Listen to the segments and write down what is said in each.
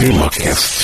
TemaCast.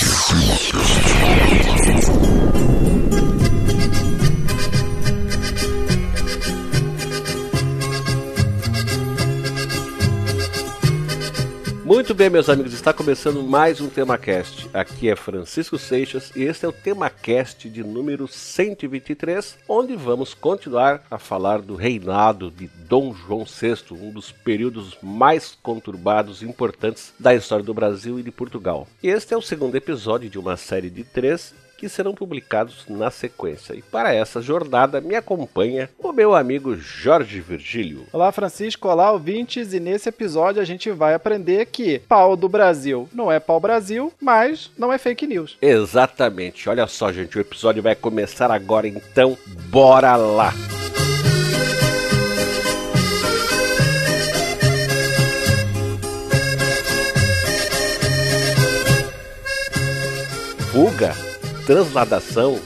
Muito bem, meus amigos, está começando mais um TemaCast. Aqui é Francisco Seixas e este é o TemaCast de número 123, onde vamos continuar a falar do reinado de Dom João VI, um dos períodos mais conturbados e importantes da história do Brasil e de Portugal. Este é o segundo episódio de uma série de três que serão publicados na sequência. E para essa jornada me acompanha o meu amigo Jorge Virgílio. Olá, Francisco. Olá, ouvintes. E nesse episódio a gente vai aprender que pau do Brasil não é pau Brasil, mas não é fake news. Exatamente. Olha só, gente, o episódio vai começar agora, então bora lá. Fuga transladação,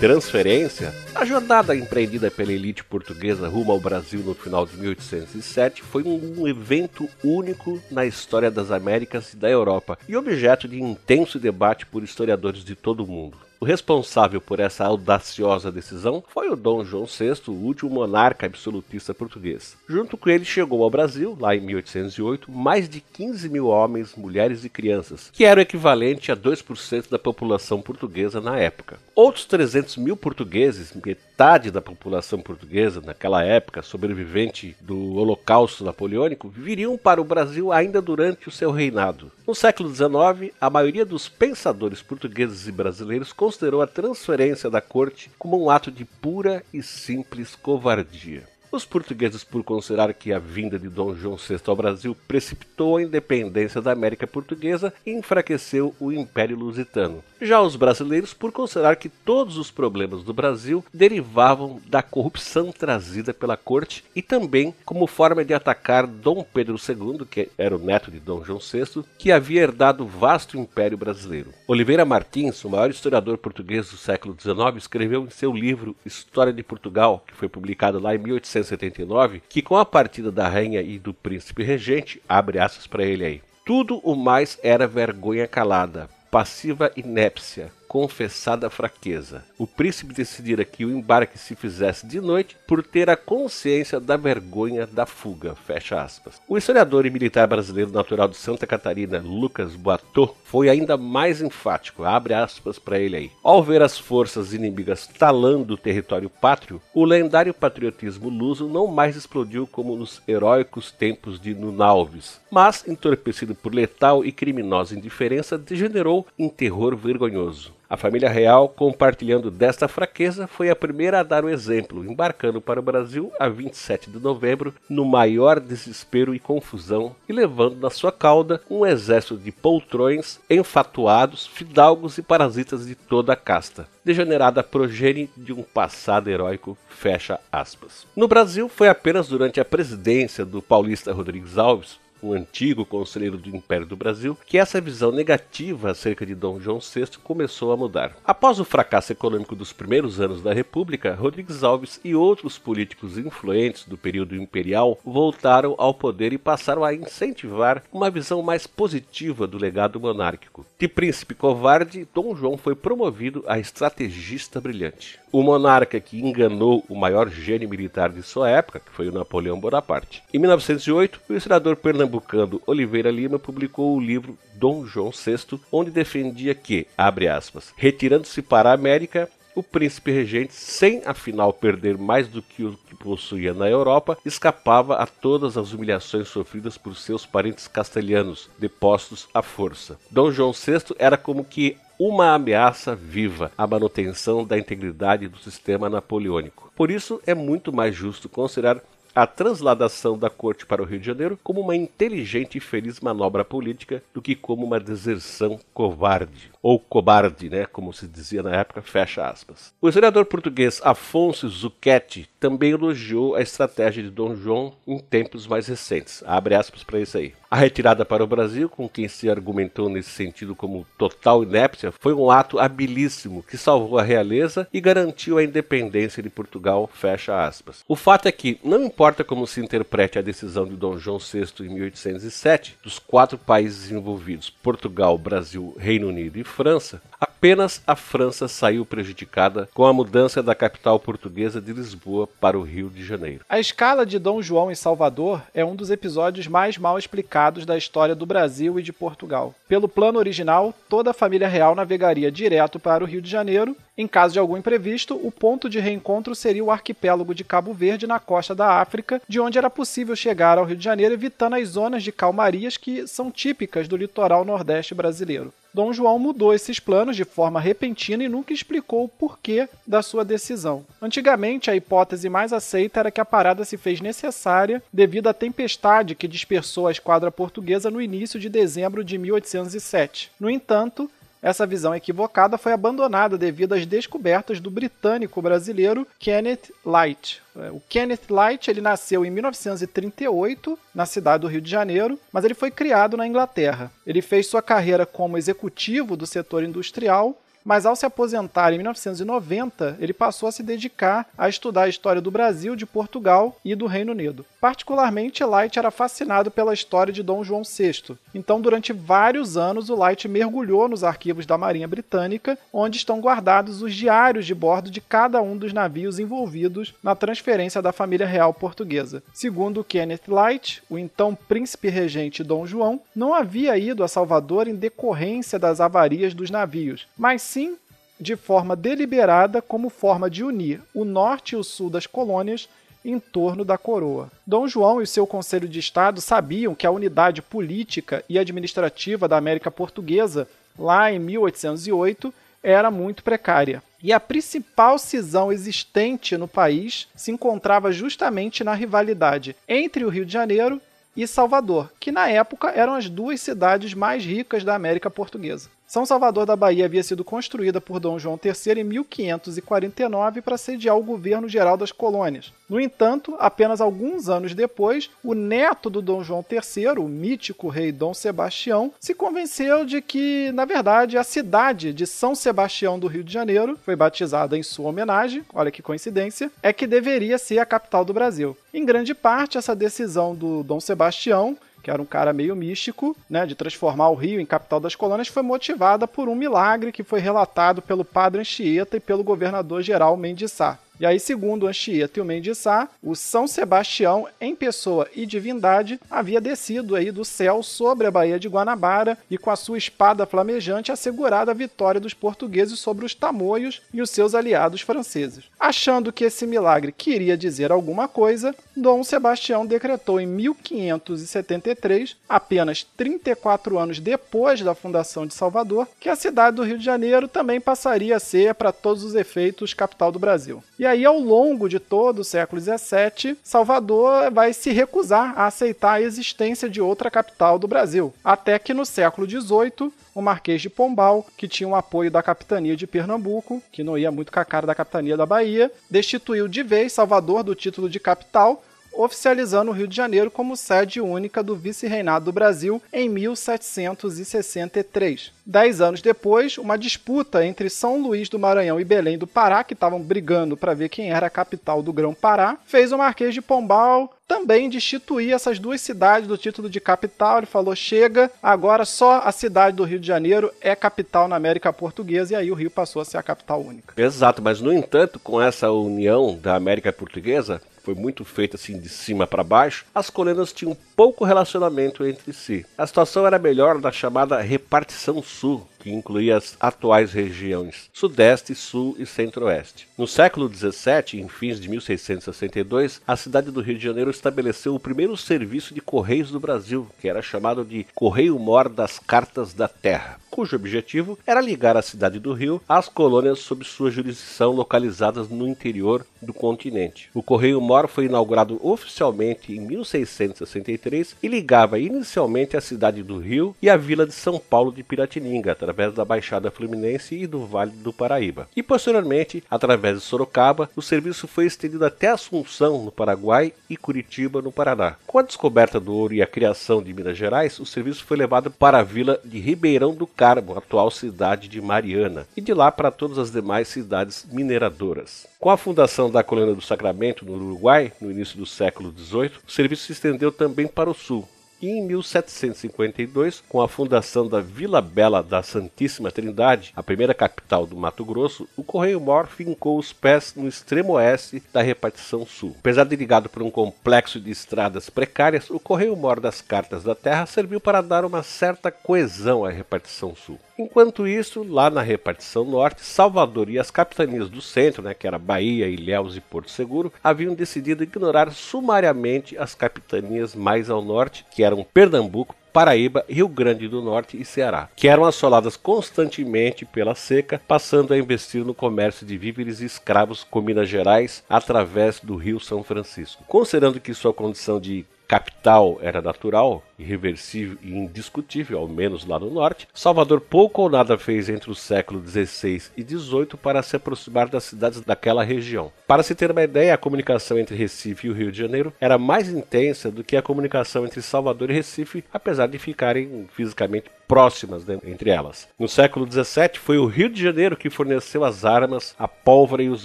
transferência, a jornada empreendida pela elite portuguesa rumo ao Brasil no final de 1807 foi um evento único na história das Américas e da Europa e objeto de intenso debate por historiadores de todo o mundo. O responsável por essa audaciosa decisão foi o Dom João VI, o último monarca absolutista português. Junto com ele chegou ao Brasil, lá em 1808, mais de 15 mil homens, mulheres e crianças, que era o equivalente a 2% da população portuguesa na época. Outros 300 mil portugueses, metade da população portuguesa naquela época, sobrevivente do Holocausto Napoleônico, viriam para o Brasil ainda durante o seu reinado. No século XIX, a maioria dos pensadores portugueses e brasileiros considerou a transferência da corte como um ato de pura e simples covardia. Os portugueses, por considerar que a vinda de Dom João VI ao Brasil precipitou a independência da América Portuguesa e enfraqueceu o Império Lusitano. Já os brasileiros, por considerar que todos os problemas do Brasil derivavam da corrupção trazida pela corte e também como forma de atacar Dom Pedro II, que era o neto de Dom João VI, que havia herdado o vasto Império Brasileiro. Oliveira Martins, o maior historiador português do século XIX, escreveu em seu livro História de Portugal, que foi publicado lá em 1800 1879, que com a partida da rainha e do príncipe regente, abre aspas para ele aí, tudo o mais era vergonha calada, passiva inépcia, confessada fraqueza. O príncipe decidira que o embarque se fizesse de noite por ter a consciência da vergonha da fuga. Fecha aspas. O historiador e militar brasileiro natural de Santa Catarina, Lucas Boatot, foi ainda mais enfático. Abre aspas para ele aí. Ao ver as forças inimigas talando o território pátrio, o lendário patriotismo luso não mais explodiu como nos heróicos tempos de Nunalves, mas, entorpecido por letal e criminosa indiferença, degenerou em terror vergonhoso. A família real, compartilhando desta fraqueza, foi a primeira a dar o exemplo, embarcando para o Brasil a 27 de novembro, no maior desespero e confusão, e levando na sua cauda um exército de poltrões, enfatuados, fidalgos e parasitas de toda a casta, degenerada progenie de um passado heróico, fecha aspas. No Brasil, foi apenas durante a presidência do paulista Rodrigues Alves, um antigo conselheiro do Império do Brasil, que essa visão negativa acerca de Dom João VI começou a mudar. Após o fracasso econômico dos primeiros anos da República, Rodrigues Alves e outros políticos influentes do período imperial voltaram ao poder e passaram a incentivar uma visão mais positiva do legado monárquico. De príncipe covarde, Dom João foi promovido a estrategista brilhante. O monarca que enganou o maior gênio militar de sua época, que foi o Napoleão Bonaparte. Em 1908, o historiador pernambucano Oliveira Lima publicou o livro Dom João VI, onde defendia que, abre aspas, retirando-se para a América, o príncipe regente, sem afinal perder mais do que o que possuía na Europa, escapava a todas as humilhações sofridas por seus parentes castelhanos, depostos à força. Dom João VI era como que uma ameaça viva à manutenção da integridade do sistema napoleônico. Por isso, é muito mais justo considerar a transladação da corte para o Rio de Janeiro como uma inteligente e feliz manobra política do que como uma deserção covarde, ou cobarde, né, como se dizia na época, fecha aspas. O historiador português Afonso Zucchetti também elogiou a estratégia de Dom João em tempos mais recentes. Abre aspas para isso aí. A retirada para o Brasil, com quem se argumentou nesse sentido como total inépcia, foi um ato habilíssimo que salvou a realeza e garantiu a independência de Portugal. Fecha aspas. O fato é que, não importa como se interprete a decisão de Dom João VI em 1807, dos quatro países envolvidos, Portugal, Brasil, Reino Unido e França, apenas a França saiu prejudicada com a mudança da capital portuguesa de Lisboa para o Rio de Janeiro. A escala de Dom João em Salvador é um dos episódios mais mal explicados da história do Brasil e de Portugal. Pelo plano original, toda a família real navegaria direto para o Rio de Janeiro. Em caso de algum imprevisto, o ponto de reencontro seria o arquipélago de Cabo Verde, na costa da África, de onde era possível chegar ao Rio de Janeiro evitando as zonas de calmarias que são típicas do litoral nordeste brasileiro. Dom João mudou esses planos de forma repentina e nunca explicou o porquê da sua decisão. Antigamente, a hipótese mais aceita era que a parada se fez necessária devido à tempestade que dispersou a esquadra portuguesa no início de dezembro de 1807. No entanto, essa visão equivocada foi abandonada devido às descobertas do britânico brasileiro Kenneth Light. É, o Kenneth Light ele nasceu em 1938 na cidade do Rio de Janeiro, mas ele foi criado na Inglaterra. Ele fez sua carreira como executivo do setor industrial mas ao se aposentar em 1990, ele passou a se dedicar a estudar a história do Brasil, de Portugal e do Reino Unido. Particularmente, Light era fascinado pela história de Dom João VI. Então, durante vários anos, o Light mergulhou nos arquivos da Marinha Britânica, onde estão guardados os diários de bordo de cada um dos navios envolvidos na transferência da família real portuguesa. Segundo Kenneth Light, o então príncipe regente Dom João não havia ido a Salvador em decorrência das avarias dos navios, mas sim sim de forma deliberada como forma de unir o norte e o sul das colônias em torno da coroa. Dom João e seu Conselho de Estado sabiam que a unidade política e administrativa da América Portuguesa, lá em 1808, era muito precária. E a principal cisão existente no país se encontrava justamente na rivalidade entre o Rio de Janeiro e Salvador, que na época eram as duas cidades mais ricas da América Portuguesa. São Salvador da Bahia havia sido construída por Dom João III em 1549 para sediar o governo geral das colônias. No entanto, apenas alguns anos depois, o neto do Dom João III, o mítico rei Dom Sebastião, se convenceu de que, na verdade, a cidade de São Sebastião do Rio de Janeiro, foi batizada em sua homenagem, olha que coincidência, é que deveria ser a capital do Brasil. Em grande parte, essa decisão do Dom Sebastião que era um cara meio místico, né, de transformar o Rio em capital das colônias, foi motivada por um milagre que foi relatado pelo padre Anchieta e pelo governador geral Mendes Sá. E aí, segundo Anchieta e o Mendissá, o São Sebastião, em pessoa e divindade, havia descido aí do céu sobre a Baía de Guanabara e com a sua espada flamejante assegurado a vitória dos portugueses sobre os tamoios e os seus aliados franceses. Achando que esse milagre queria dizer alguma coisa, Dom Sebastião decretou em 1573, apenas 34 anos depois da fundação de Salvador, que a cidade do Rio de Janeiro também passaria a ser, para todos os efeitos, capital do Brasil. E aí, ao longo de todo o século XVII, Salvador vai se recusar a aceitar a existência de outra capital do Brasil. Até que no século XVIII, o Marquês de Pombal, que tinha o apoio da capitania de Pernambuco, que não ia muito com a cara da capitania da Bahia, destituiu de vez Salvador do título de capital oficializando o Rio de Janeiro como sede única do vice-reinado do Brasil em 1763. Dez anos depois, uma disputa entre São Luís do Maranhão e Belém do Pará, que estavam brigando para ver quem era a capital do Grão-Pará, fez o Marquês de Pombal também destituir essas duas cidades do título de capital. Ele falou: chega, agora só a cidade do Rio de Janeiro é capital na América Portuguesa, e aí o Rio passou a ser a capital única. Exato, mas no entanto, com essa união da América Portuguesa, foi muito feita assim de cima para baixo, as colônias tinham pouco relacionamento entre si. A situação era melhor na chamada repartição sul, que incluía as atuais regiões Sudeste, Sul e Centro-Oeste. No século XVII, em fins de 1662, a cidade do Rio de Janeiro estabeleceu o primeiro serviço de correios do Brasil, que era chamado de Correio Mor das Cartas da Terra, cujo objetivo era ligar a cidade do Rio às colônias sob sua jurisdição localizadas no interior do continente. O Correio Mor foi inaugurado oficialmente em 1663 e ligava inicialmente a cidade do Rio e a vila de São Paulo de Piratininga, através da Baixada Fluminense e do Vale do Paraíba. E posteriormente, através de Sorocaba, o serviço foi estendido até Assunção, no Paraguai, e Curitiba, no Paraná. Com a descoberta do ouro e a criação de Minas Gerais, o serviço foi levado para a vila de Ribeirão do Carmo, atual cidade de Mariana, e de lá para todas as demais cidades mineradoras. Com a fundação da colônia do Sacramento, no Uruguai, no início do século XVIII, o serviço se estendeu também para o sul, e em 1752, com a fundação da Vila Bela da Santíssima Trindade, a primeira capital do Mato Grosso, o Correio Mor fincou os pés no extremo oeste da repartição sul. Apesar de ligado por um complexo de estradas precárias, o Correio Mor das Cartas da Terra serviu para dar uma certa coesão à repartição sul. Enquanto isso, lá na repartição norte, Salvador e as capitanias do centro, né, que era Bahia, Ilhéus e Porto Seguro, haviam decidido ignorar sumariamente as capitanias mais ao norte, que eram Pernambuco, Paraíba, Rio Grande do Norte e Ceará, que eram assoladas constantemente pela seca, passando a investir no comércio de víveres e escravos com Minas Gerais através do Rio São Francisco. Considerando que sua condição de capital era natural, irreversível e indiscutível, ao menos lá no norte, Salvador pouco ou nada fez entre os séculos XVI e XVIII para se aproximar das cidades daquela região. Para se ter uma ideia, a comunicação entre Recife e o Rio de Janeiro era mais intensa do que a comunicação entre Salvador e Recife, apesar de ficarem fisicamente próximas né, entre elas. No século XVII, foi o Rio de Janeiro que forneceu as armas, a pólvora e os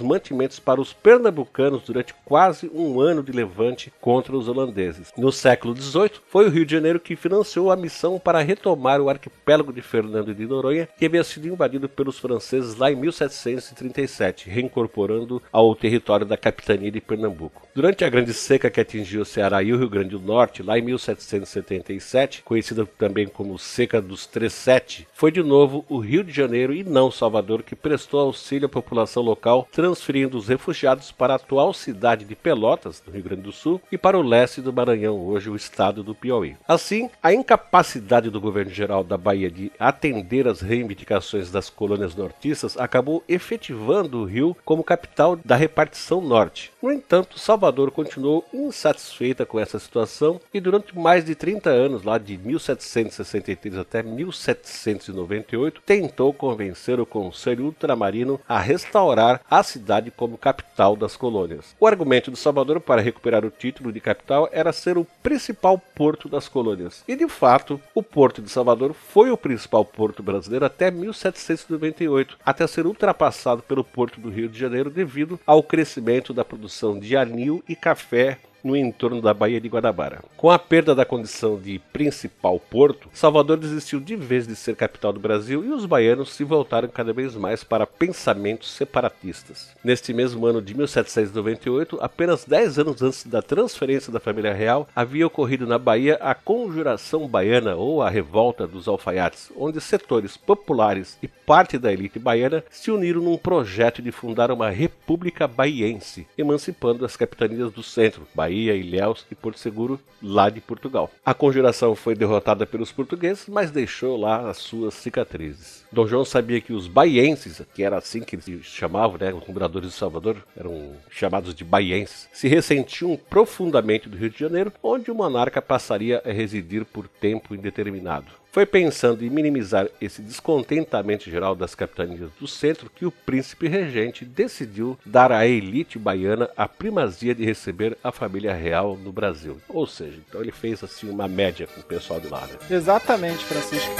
mantimentos para os pernambucanos durante quase um ano de levante contra os holandeses. No século XVIII, foi o Rio de Janeiro que financiou a missão para retomar o arquipélago de Fernando de Noronha, que havia sido invadido pelos franceses lá em 1737, reincorporando ao território da capitania de Pernambuco. Durante a grande seca que atingiu o Ceará e o Rio Grande do Norte, lá em 1777, conhecida também como Seca do dos 37, foi de novo o Rio de Janeiro e não Salvador que prestou auxílio à população local, transferindo os refugiados para a atual cidade de Pelotas, no Rio Grande do Sul, e para o leste do Maranhão, hoje o estado do Piauí. Assim, a incapacidade do governo geral da Bahia de atender às reivindicações das colônias nortistas acabou efetivando o Rio como capital da repartição norte. No entanto, Salvador continuou insatisfeita com essa situação e durante mais de 30 anos, lá de 1763 até 1798, tentou convencer o Conselho Ultramarino a restaurar a cidade como capital das colônias. O argumento de Salvador para recuperar o título de capital era ser o principal porto das colônias. E de fato, o porto de Salvador foi o principal porto brasileiro até 1798, até ser ultrapassado pelo porto do Rio de Janeiro devido ao crescimento da produção de anil e café no entorno da Baía de Guanabara. Com a perda da condição de principal porto, Salvador desistiu de vez de ser capital do Brasil e os baianos se voltaram cada vez mais para pensamentos separatistas. Neste mesmo ano de 1798, apenas 10 anos antes da transferência da família real, havia ocorrido na Bahia a Conjuração Baiana ou a Revolta dos Alfaiates, onde setores populares e parte da elite baiana se uniram num projeto de fundar uma república baiense, emancipando as capitanias do centro, Bahia Bahia, Ilhéus e Porto Seguro, lá de Portugal. A conjuração foi derrotada pelos portugueses, mas deixou lá as suas cicatrizes. Dom João sabia que os baienses, que era assim que eles se chamavam, né, os moradores de Salvador, eram chamados de baienses, se ressentiam profundamente do Rio de Janeiro, onde o monarca passaria a residir por tempo indeterminado. Foi pensando em minimizar esse descontentamento geral das capitanias do centro que o príncipe regente decidiu dar à elite baiana a primazia de receber a família real no Brasil. Ou seja, então ele fez assim uma média com o pessoal de lá. Né? Exatamente, Francisco.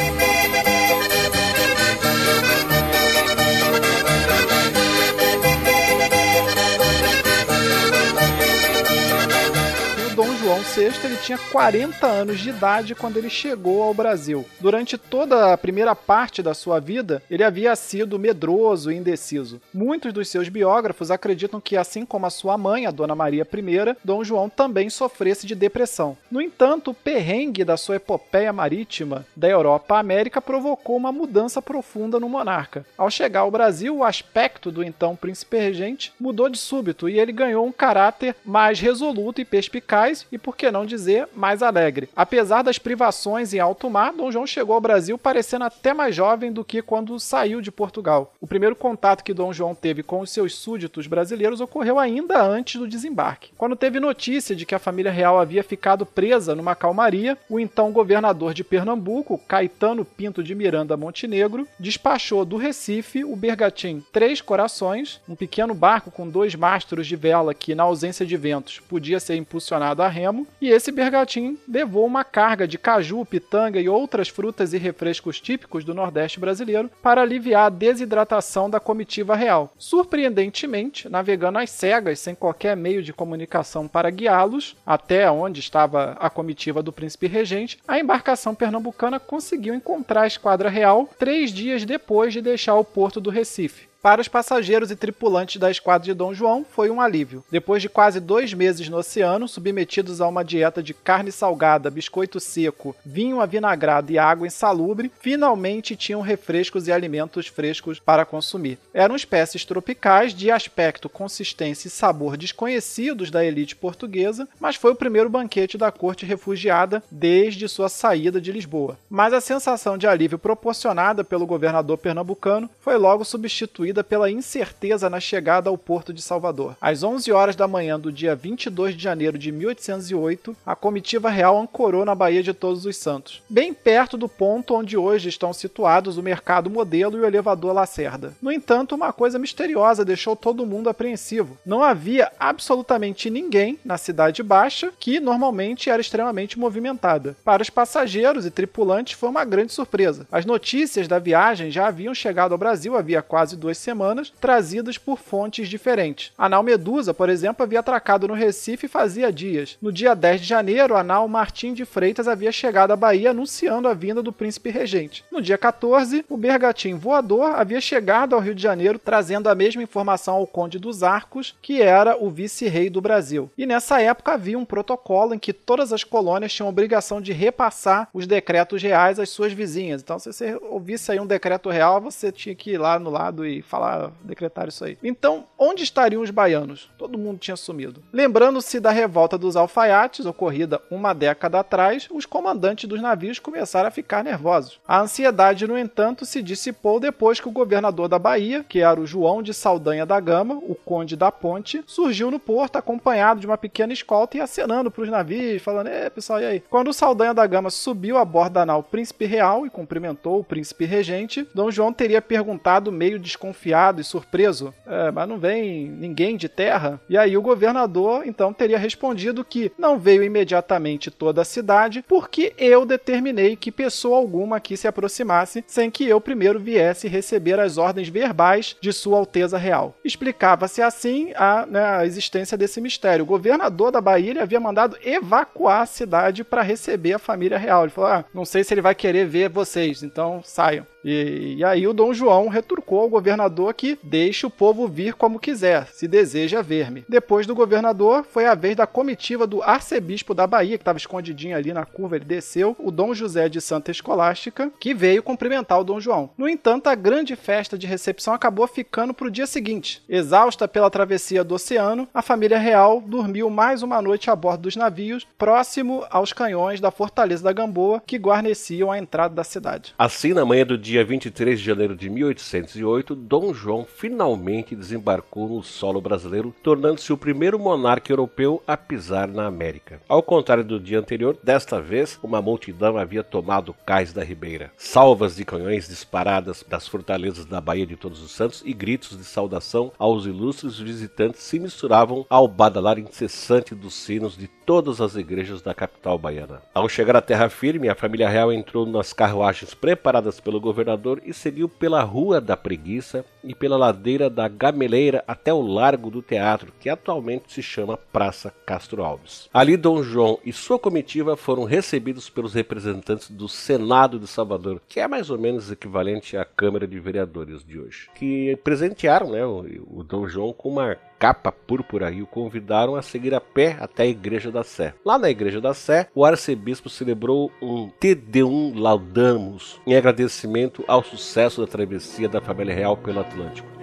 VI ele tinha 40 anos de idade quando ele chegou ao Brasil. Durante toda a primeira parte da sua vida, ele havia sido medroso e indeciso. Muitos dos seus biógrafos acreditam que, assim como a sua mãe, a Dona Maria I, Dom João também sofresse de depressão. No entanto, o perrengue da sua epopeia marítima da Europa à América provocou uma mudança profunda no monarca. Ao chegar ao Brasil, o aspecto do então príncipe regente mudou de súbito e ele ganhou um caráter mais resoluto e perspicaz e porque que não dizer mais alegre. Apesar das privações em alto mar, Dom João chegou ao Brasil parecendo até mais jovem do que quando saiu de Portugal. O primeiro contato que Dom João teve com os seus súditos brasileiros ocorreu ainda antes do desembarque. Quando teve notícia de que a família real havia ficado presa numa calmaria, o então governador de Pernambuco, Caetano Pinto de Miranda Montenegro, despachou do Recife o bergatim Três Corações, um pequeno barco com dois mastros de vela que, na ausência de ventos, podia ser impulsionado a remo, e esse bergatim levou uma carga de caju, pitanga e outras frutas e refrescos típicos do Nordeste brasileiro para aliviar a desidratação da comitiva real. Surpreendentemente, navegando às cegas, sem qualquer meio de comunicação para guiá-los até onde estava a comitiva do príncipe regente, a embarcação pernambucana conseguiu encontrar a esquadra real três dias depois de deixar o porto do Recife. Para os passageiros e tripulantes da esquadra de Dom João, foi um alívio. Depois de quase dois meses no oceano, submetidos a uma dieta de carne salgada, biscoito seco, vinho avinagrado e água insalubre, finalmente tinham refrescos e alimentos frescos para consumir. Eram espécies tropicais de aspecto, consistência e sabor desconhecidos da elite portuguesa, mas foi o primeiro banquete da corte refugiada desde sua saída de Lisboa. Mas a sensação de alívio proporcionada pelo governador pernambucano foi logo substituída pela incerteza na chegada ao porto de Salvador. Às 11 horas da manhã do dia 22 de janeiro de 1808, a comitiva real ancorou na Baía de Todos os Santos, bem perto do ponto onde hoje estão situados o mercado modelo e o elevador Lacerda. No entanto, uma coisa misteriosa deixou todo mundo apreensivo. Não havia absolutamente ninguém na Cidade Baixa, que normalmente era extremamente movimentada. Para os passageiros e tripulantes foi uma grande surpresa. As notícias da viagem já haviam chegado ao Brasil havia quase duas semanas, trazidas por fontes diferentes. A nau Medusa, por exemplo, havia atracado no Recife fazia dias. No dia 10 de janeiro, a nau Martim de Freitas havia chegado à Bahia anunciando a vinda do príncipe regente. No dia 14, o Bergatim Voador havia chegado ao Rio de Janeiro trazendo a mesma informação ao Conde dos Arcos, que era o vice-rei do Brasil. E nessa época havia um protocolo em que todas as colônias tinham a obrigação de repassar os decretos reais às suas vizinhas. Então, se você ouvisse aí um decreto real, você tinha que ir lá no lado e falar, decretar isso aí. Então, onde estariam os baianos? Todo mundo tinha sumido. Lembrando-se da revolta dos alfaiates, ocorrida uma década atrás, os comandantes dos navios começaram a ficar nervosos. A ansiedade, no entanto, se dissipou depois que o governador da Bahia, que era o João de Saldanha da Gama, o conde da Ponte, surgiu no porto acompanhado de uma pequena escolta e acenando para os navios, falando: "É, pessoal, e aí?". Quando o Saldanha da Gama subiu a bordo da nau Príncipe Real e cumprimentou o príncipe regente, Dom João teria perguntado meio desconfiado desconfiado e surpreso, é, mas não vem ninguém de terra? E aí o governador então teria respondido que não veio imediatamente toda a cidade, porque eu determinei que pessoa alguma aqui se aproximasse sem que eu primeiro viesse receber as ordens verbais de Sua Alteza Real. Explicava-se assim a, né, a, existência desse mistério. O governador da Bahia havia mandado evacuar a cidade para receber a família real. Ele falou: ah, não sei se ele vai querer ver vocês, então saiam. E, e, aí o Dom João returcou ao governador que deixe o povo vir como quiser, se deseja ver-me. Depois do governador, foi a vez da comitiva do arcebispo da Bahia, que estava escondidinho ali na curva, ele desceu, o Dom José de Santa Escolástica, que veio cumprimentar o Dom João. No entanto, a grande festa de recepção acabou ficando para o dia seguinte. Exausta pela travessia do oceano, a família real dormiu mais uma noite a bordo dos navios, próximo aos canhões da Fortaleza da Gamboa, que guarneciam a entrada da cidade. Assim, na manhã do dia dia 23 de janeiro de 1808, Dom João finalmente desembarcou no solo brasileiro, tornando-se o primeiro monarca europeu a pisar na América. Ao contrário do dia anterior, desta vez, uma multidão havia tomado o cais da ribeira. Salvas de canhões disparadas das fortalezas da Baía de Todos os Santos e gritos de saudação aos ilustres visitantes se misturavam ao badalar incessante dos sinos de todas as igrejas da capital baiana. Ao chegar à terra firme, a família real entrou nas carruagens preparadas pelo governador e seguiu pela Rua da Preguiça e pela ladeira da Gameleira até o Largo do Teatro, que atualmente se chama Praça Castro Alves. Ali, Dom João e sua comitiva foram recebidos pelos representantes do Senado de Salvador, que é mais ou menos equivalente à Câmara de Vereadores de hoje, que presentearam né, o, o Dom João com uma capa púrpura e o convidaram a seguir a pé até a Igreja da Sé. Lá na Igreja da Sé, o arcebispo celebrou um Te Deum Laudamus em agradecimento ao sucesso da travessia da família real pelo Atlântico.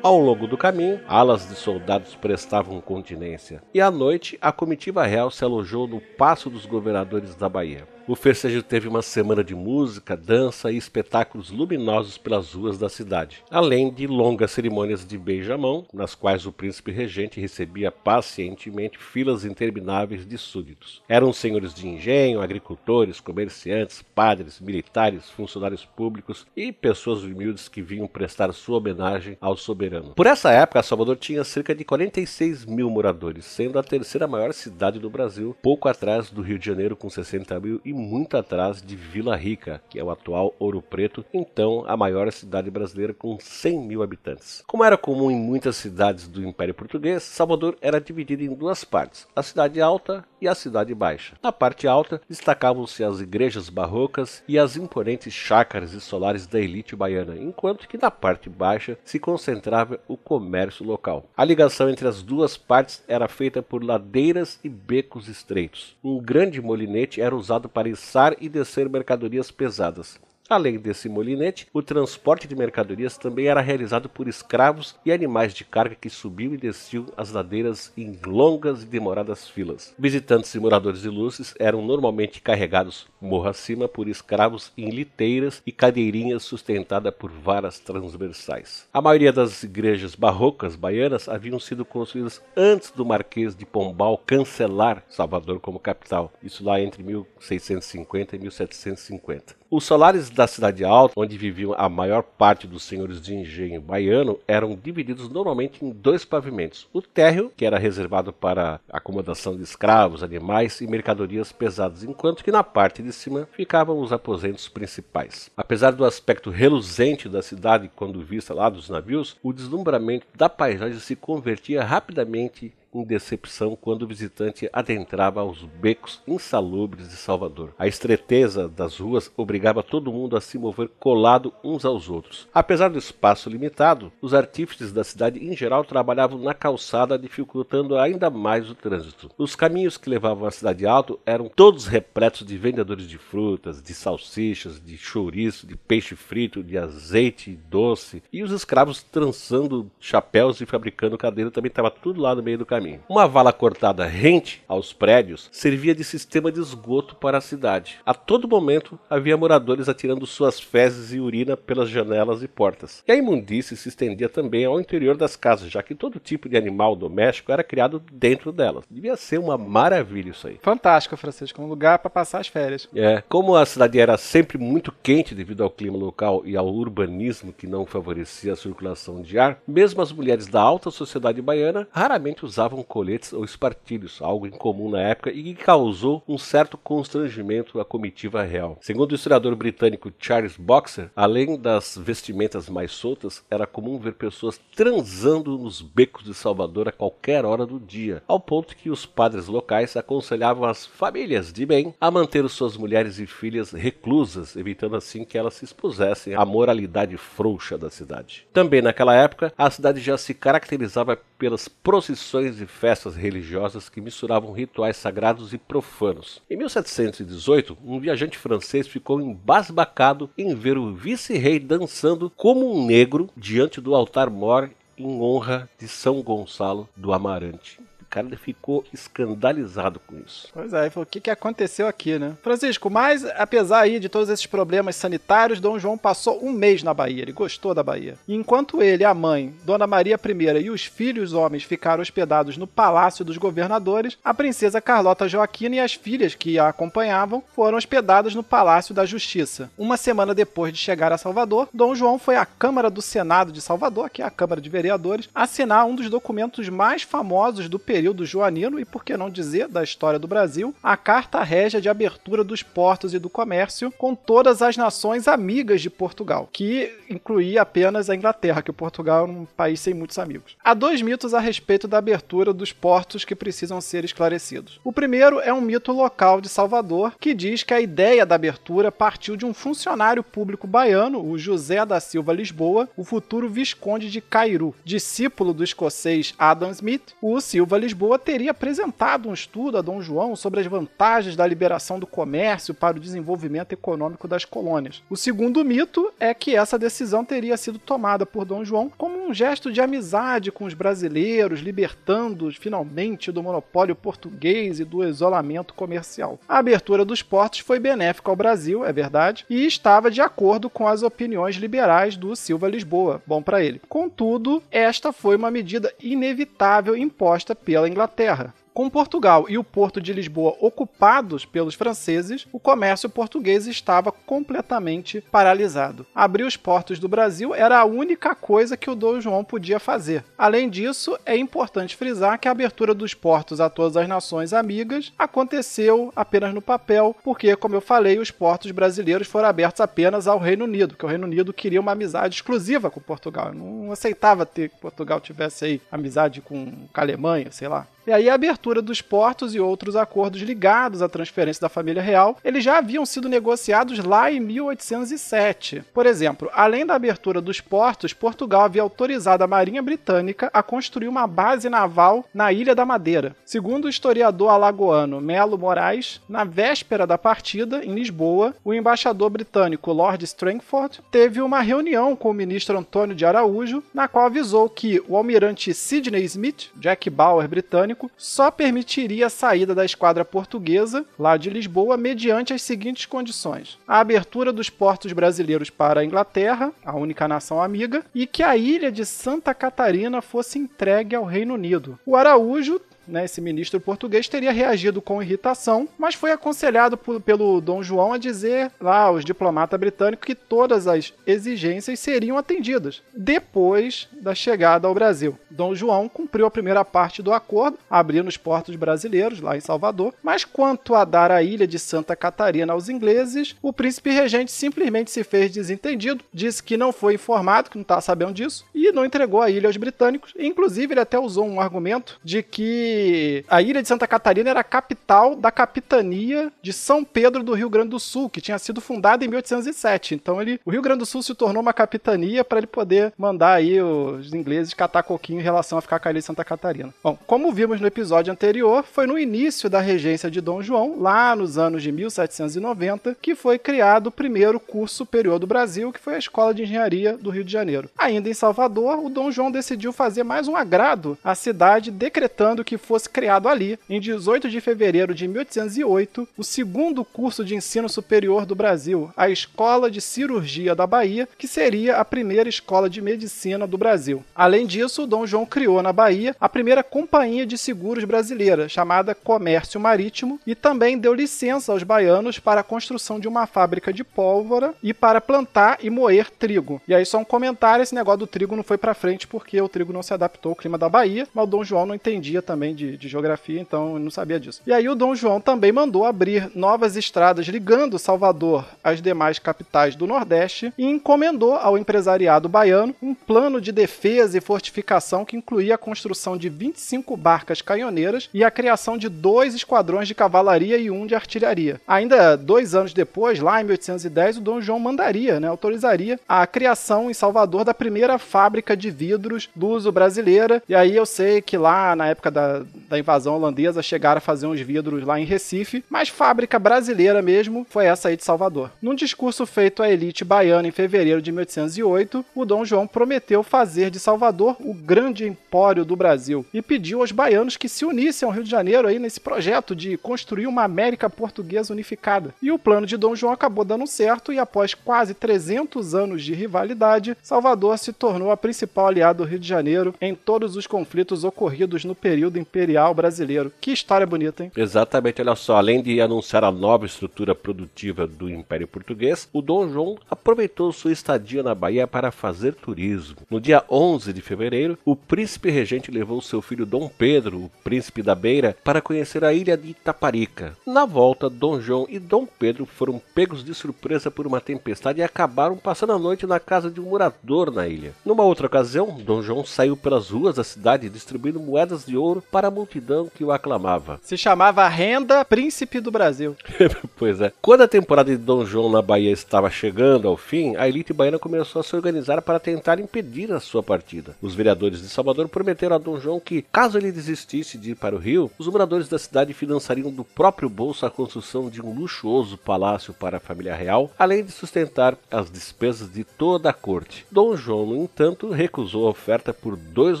Ao longo do caminho, alas de soldados prestavam continência, e à noite a comitiva real se alojou no Passo dos Governadores da Bahia. O festejo teve uma semana de música, dança e espetáculos luminosos pelas ruas da cidade, além de longas cerimônias de beijamão, nas quais o príncipe regente recebia pacientemente filas intermináveis de súditos. Eram senhores de engenho, agricultores, comerciantes, padres, militares, funcionários públicos e pessoas humildes que vinham prestar sua homenagem ao soberano. Por essa época, Salvador tinha cerca de 46 mil moradores, sendo a terceira maior cidade do Brasil, pouco atrás do Rio de Janeiro com 60 mil e muito atrás de Vila Rica, que é o atual Ouro Preto, então a maior cidade brasileira com 100 mil habitantes. Como era comum em muitas cidades do Império Português, Salvador era dividida em duas partes, a cidade alta e a cidade baixa. Na parte alta destacavam-se as igrejas barrocas e as imponentes chácaras e solares da elite baiana, enquanto que na parte baixa se concentrava o comércio local. A ligação entre as duas partes era feita por ladeiras e becos estreitos. Um grande molinete era usado para içar e descer mercadorias pesadas. Além desse molinete, o transporte de mercadorias também era realizado por escravos e animais de carga que subiam e desciam as ladeiras em longas e demoradas filas. Visitantes e moradores ilustres eram normalmente carregados morro acima por escravos em liteiras e cadeirinhas sustentadas por varas transversais. A maioria das igrejas barrocas baianas haviam sido construídas antes do Marquês de Pombal cancelar Salvador como capital, isso lá entre 1650 e 1750. Os solares da cidade alta, onde viviam a maior parte dos senhores de engenho baiano, eram divididos normalmente em dois pavimentos. O térreo, que era reservado para acomodação de escravos, animais e mercadorias pesadas, enquanto que na parte de cima ficavam os aposentos principais. Apesar do aspecto reluzente da cidade quando vista lá dos navios, o deslumbramento da paisagem se convertia rapidamente em decepção quando o visitante adentrava aos becos insalubres de Salvador. A estreiteza das ruas obrigava todo mundo a se mover colado uns aos outros. Apesar do espaço limitado, os artífices da cidade em geral trabalhavam na calçada, dificultando ainda mais o trânsito. Os caminhos que levavam à cidade alta eram todos repletos de vendedores de frutas, de salsichas, de chouriço, de peixe frito, de azeite doce, e os escravos trançando chapéus e fabricando cadeira também estava tudo lá no meio do caminho caminho. Uma vala cortada rente aos prédios servia de sistema de esgoto para a cidade. A todo momento havia moradores atirando suas fezes e urina pelas janelas e portas. E a imundície se estendia também ao interior das casas, já que todo tipo de animal doméstico era criado dentro delas. Devia ser uma maravilha isso aí. Fantástico, Francisco, um lugar para passar as férias. É, como a cidade era sempre muito quente devido ao clima local e ao urbanismo que não favorecia a circulação de ar, mesmo as mulheres da alta sociedade baiana raramente usavam usavam coletes ou espartilhos, algo incomum na época e que causou um certo constrangimento à comitiva real. Segundo o historiador britânico Charles Boxer, além das vestimentas mais soltas, era comum ver pessoas transando nos becos de Salvador a qualquer hora do dia, ao ponto que os padres locais aconselhavam as famílias de bem a manter suas mulheres e filhas reclusas, evitando assim que elas se expusessem à moralidade frouxa da cidade. Também naquela época, a cidade já se caracterizava pelas procissões e festas religiosas que misturavam rituais sagrados e profanos. Em 1718, um viajante francês ficou embasbacado em ver o vice-rei dançando como um negro diante do altar-mor em honra de São Gonçalo do Amarante cara ficou escandalizado com isso. Pois é, ele falou: o que, que aconteceu aqui, né? Francisco, mas apesar aí de todos esses problemas sanitários, Dom João passou um mês na Bahia. Ele gostou da Bahia. Enquanto ele, a mãe, Dona Maria I e os filhos homens ficaram hospedados no Palácio dos Governadores, a princesa Carlota Joaquina e as filhas que a acompanhavam foram hospedadas no Palácio da Justiça. Uma semana depois de chegar a Salvador, Dom João foi à Câmara do Senado de Salvador, que é a Câmara de Vereadores, assinar um dos documentos mais famosos do período período joanino e, por que não dizer, da história do Brasil, a Carta Régia de Abertura dos Portos e do Comércio com todas as nações amigas de Portugal, que incluía apenas a Inglaterra, que Portugal é um país sem muitos amigos. Há dois mitos a respeito da abertura dos portos que precisam ser esclarecidos. O primeiro é um mito local de Salvador, que diz que a ideia da abertura partiu de um funcionário público baiano, o José da Silva Lisboa, o futuro Visconde de Cairu, discípulo do escocês Adam Smith, o Silva Lisboa Lisboa teria apresentado um estudo a Dom João sobre as vantagens da liberação do comércio para o desenvolvimento econômico das colônias. O segundo mito é que essa decisão teria sido tomada por Dom João como um gesto de amizade com os brasileiros, libertando-os finalmente do monopólio português e do isolamento comercial. A abertura dos portos foi benéfica ao Brasil, é verdade, e estava de acordo com as opiniões liberais do Silva Lisboa. Bom para ele. Contudo, esta foi uma medida inevitável imposta pela Inglaterra. Com Portugal e o porto de Lisboa ocupados pelos franceses, o comércio português estava completamente paralisado. Abrir os portos do Brasil era a única coisa que o Dom João podia fazer. Além disso, é importante frisar que a abertura dos portos a todas as nações amigas aconteceu apenas no papel, porque, como eu falei, os portos brasileiros foram abertos apenas ao Reino Unido, que o Reino Unido queria uma amizade exclusiva com Portugal. Não aceitava ter que Portugal tivesse aí amizade com, com a Alemanha, sei lá. E aí a abertura dos portos e outros acordos ligados à transferência da família real, eles já haviam sido negociados lá em 1807. Por exemplo, além da abertura dos portos, Portugal havia autorizado a Marinha Britânica a construir uma base naval na Ilha da Madeira. Segundo o historiador alagoano Melo Moraes, na véspera da partida, em Lisboa, o embaixador britânico Lord Strangford teve uma reunião com o ministro Antônio de Araújo, na qual avisou que o almirante Sidney Smith, Jack Bauer britânico, só permitiria a saída da esquadra portuguesa, lá de Lisboa, mediante as seguintes condições: a abertura dos portos brasileiros para a Inglaterra, a única nação amiga, e que a ilha de Santa Catarina fosse entregue ao Reino Unido. O Araújo né, esse ministro português teria reagido com irritação, mas foi aconselhado por, pelo Dom João a dizer lá aos diplomatas britânicos que todas as exigências seriam atendidas depois da chegada ao Brasil. Dom João cumpriu a primeira parte do acordo, abrindo os portos brasileiros lá em Salvador, mas quanto a dar a ilha de Santa Catarina aos ingleses, o príncipe regente simplesmente se fez desentendido, disse que não foi informado, que não estava sabendo disso, e não entregou a ilha aos britânicos. Inclusive, ele até usou um argumento de que a ilha de Santa Catarina era a capital da capitania de São Pedro do Rio Grande do Sul, que tinha sido fundada em 1807. Então ele, o Rio Grande do Sul se tornou uma capitania para ele poder mandar aí os ingleses catar coquinho em relação a ficar com a ilha de Santa Catarina. Bom, como vimos no episódio anterior, foi no início da regência de Dom João, lá nos anos de 1790, que foi criado o primeiro curso superior do Brasil, que foi a Escola de Engenharia do Rio de Janeiro. Ainda em Salvador, o Dom João decidiu fazer mais um agrado à cidade, decretando que fosse criado ali, em 18 de fevereiro de 1808, o segundo curso de ensino superior do Brasil, a Escola de Cirurgia da Bahia, que seria a primeira escola de medicina do Brasil. Além disso, Dom João criou na Bahia a primeira companhia de seguros brasileira, chamada Comércio Marítimo, e também deu licença aos baianos para a construção de uma fábrica de pólvora e para plantar e moer trigo. E aí só um comentário, esse negócio do trigo não foi para frente porque o trigo não se adaptou ao clima da Bahia, mas o Dom João não entendia também de, de geografia, então eu não sabia disso. E aí o Dom João também mandou abrir novas estradas ligando Salvador às demais capitais do Nordeste e encomendou ao empresariado baiano um plano de defesa e fortificação que incluía a construção de 25 barcas canhoneiras e a criação de dois esquadrões de cavalaria e um de artilharia. Ainda dois anos depois, lá em 1810, o Dom João mandaria, né, autorizaria a criação em Salvador da primeira fábrica de vidros luso brasileira. E aí eu sei que lá na época da, da invasão holandesa chegaram a fazer uns vidros lá em Recife, mas fábrica brasileira mesmo foi essa aí de Salvador. Num discurso feito à elite baiana em fevereiro de 1808, o Dom João prometeu fazer de Salvador o grande empório do Brasil e pediu aos baianos que se unissem ao Rio de Janeiro aí nesse projeto de construir uma América portuguesa unificada. E o plano de Dom João acabou dando certo e após quase 300 anos de rivalidade, Salvador se tornou a principal aliada do Rio de Janeiro em todos os conflitos ocorridos no período imperial imperial brasileiro. Que história bonita, hein? Exatamente, olha só, além de anunciar a nova estrutura produtiva do Império Português, o Dom João aproveitou sua estadia na Bahia para fazer turismo. No dia 11 de fevereiro, o príncipe regente levou seu filho Dom Pedro, o príncipe da Beira, para conhecer a ilha de Itaparica. Na volta, Dom João e Dom Pedro foram pegos de surpresa por uma tempestade e acabaram passando a noite na casa de um morador na ilha. Numa outra ocasião, Dom João saiu pelas ruas da cidade distribuindo moedas de ouro para para a multidão que o aclamava. Se chamava Renda Príncipe do Brasil. pois é. Quando a temporada de Dom João na Bahia estava chegando ao fim, a elite baiana começou a se organizar para tentar impedir a sua partida. Os vereadores de Salvador prometeram a Dom João que, caso ele desistisse de ir para o Rio, os moradores da cidade financiariam do próprio bolso a construção de um luxuoso palácio para a família real, além de sustentar as despesas de toda a corte. Dom João, no entanto, recusou a oferta por dois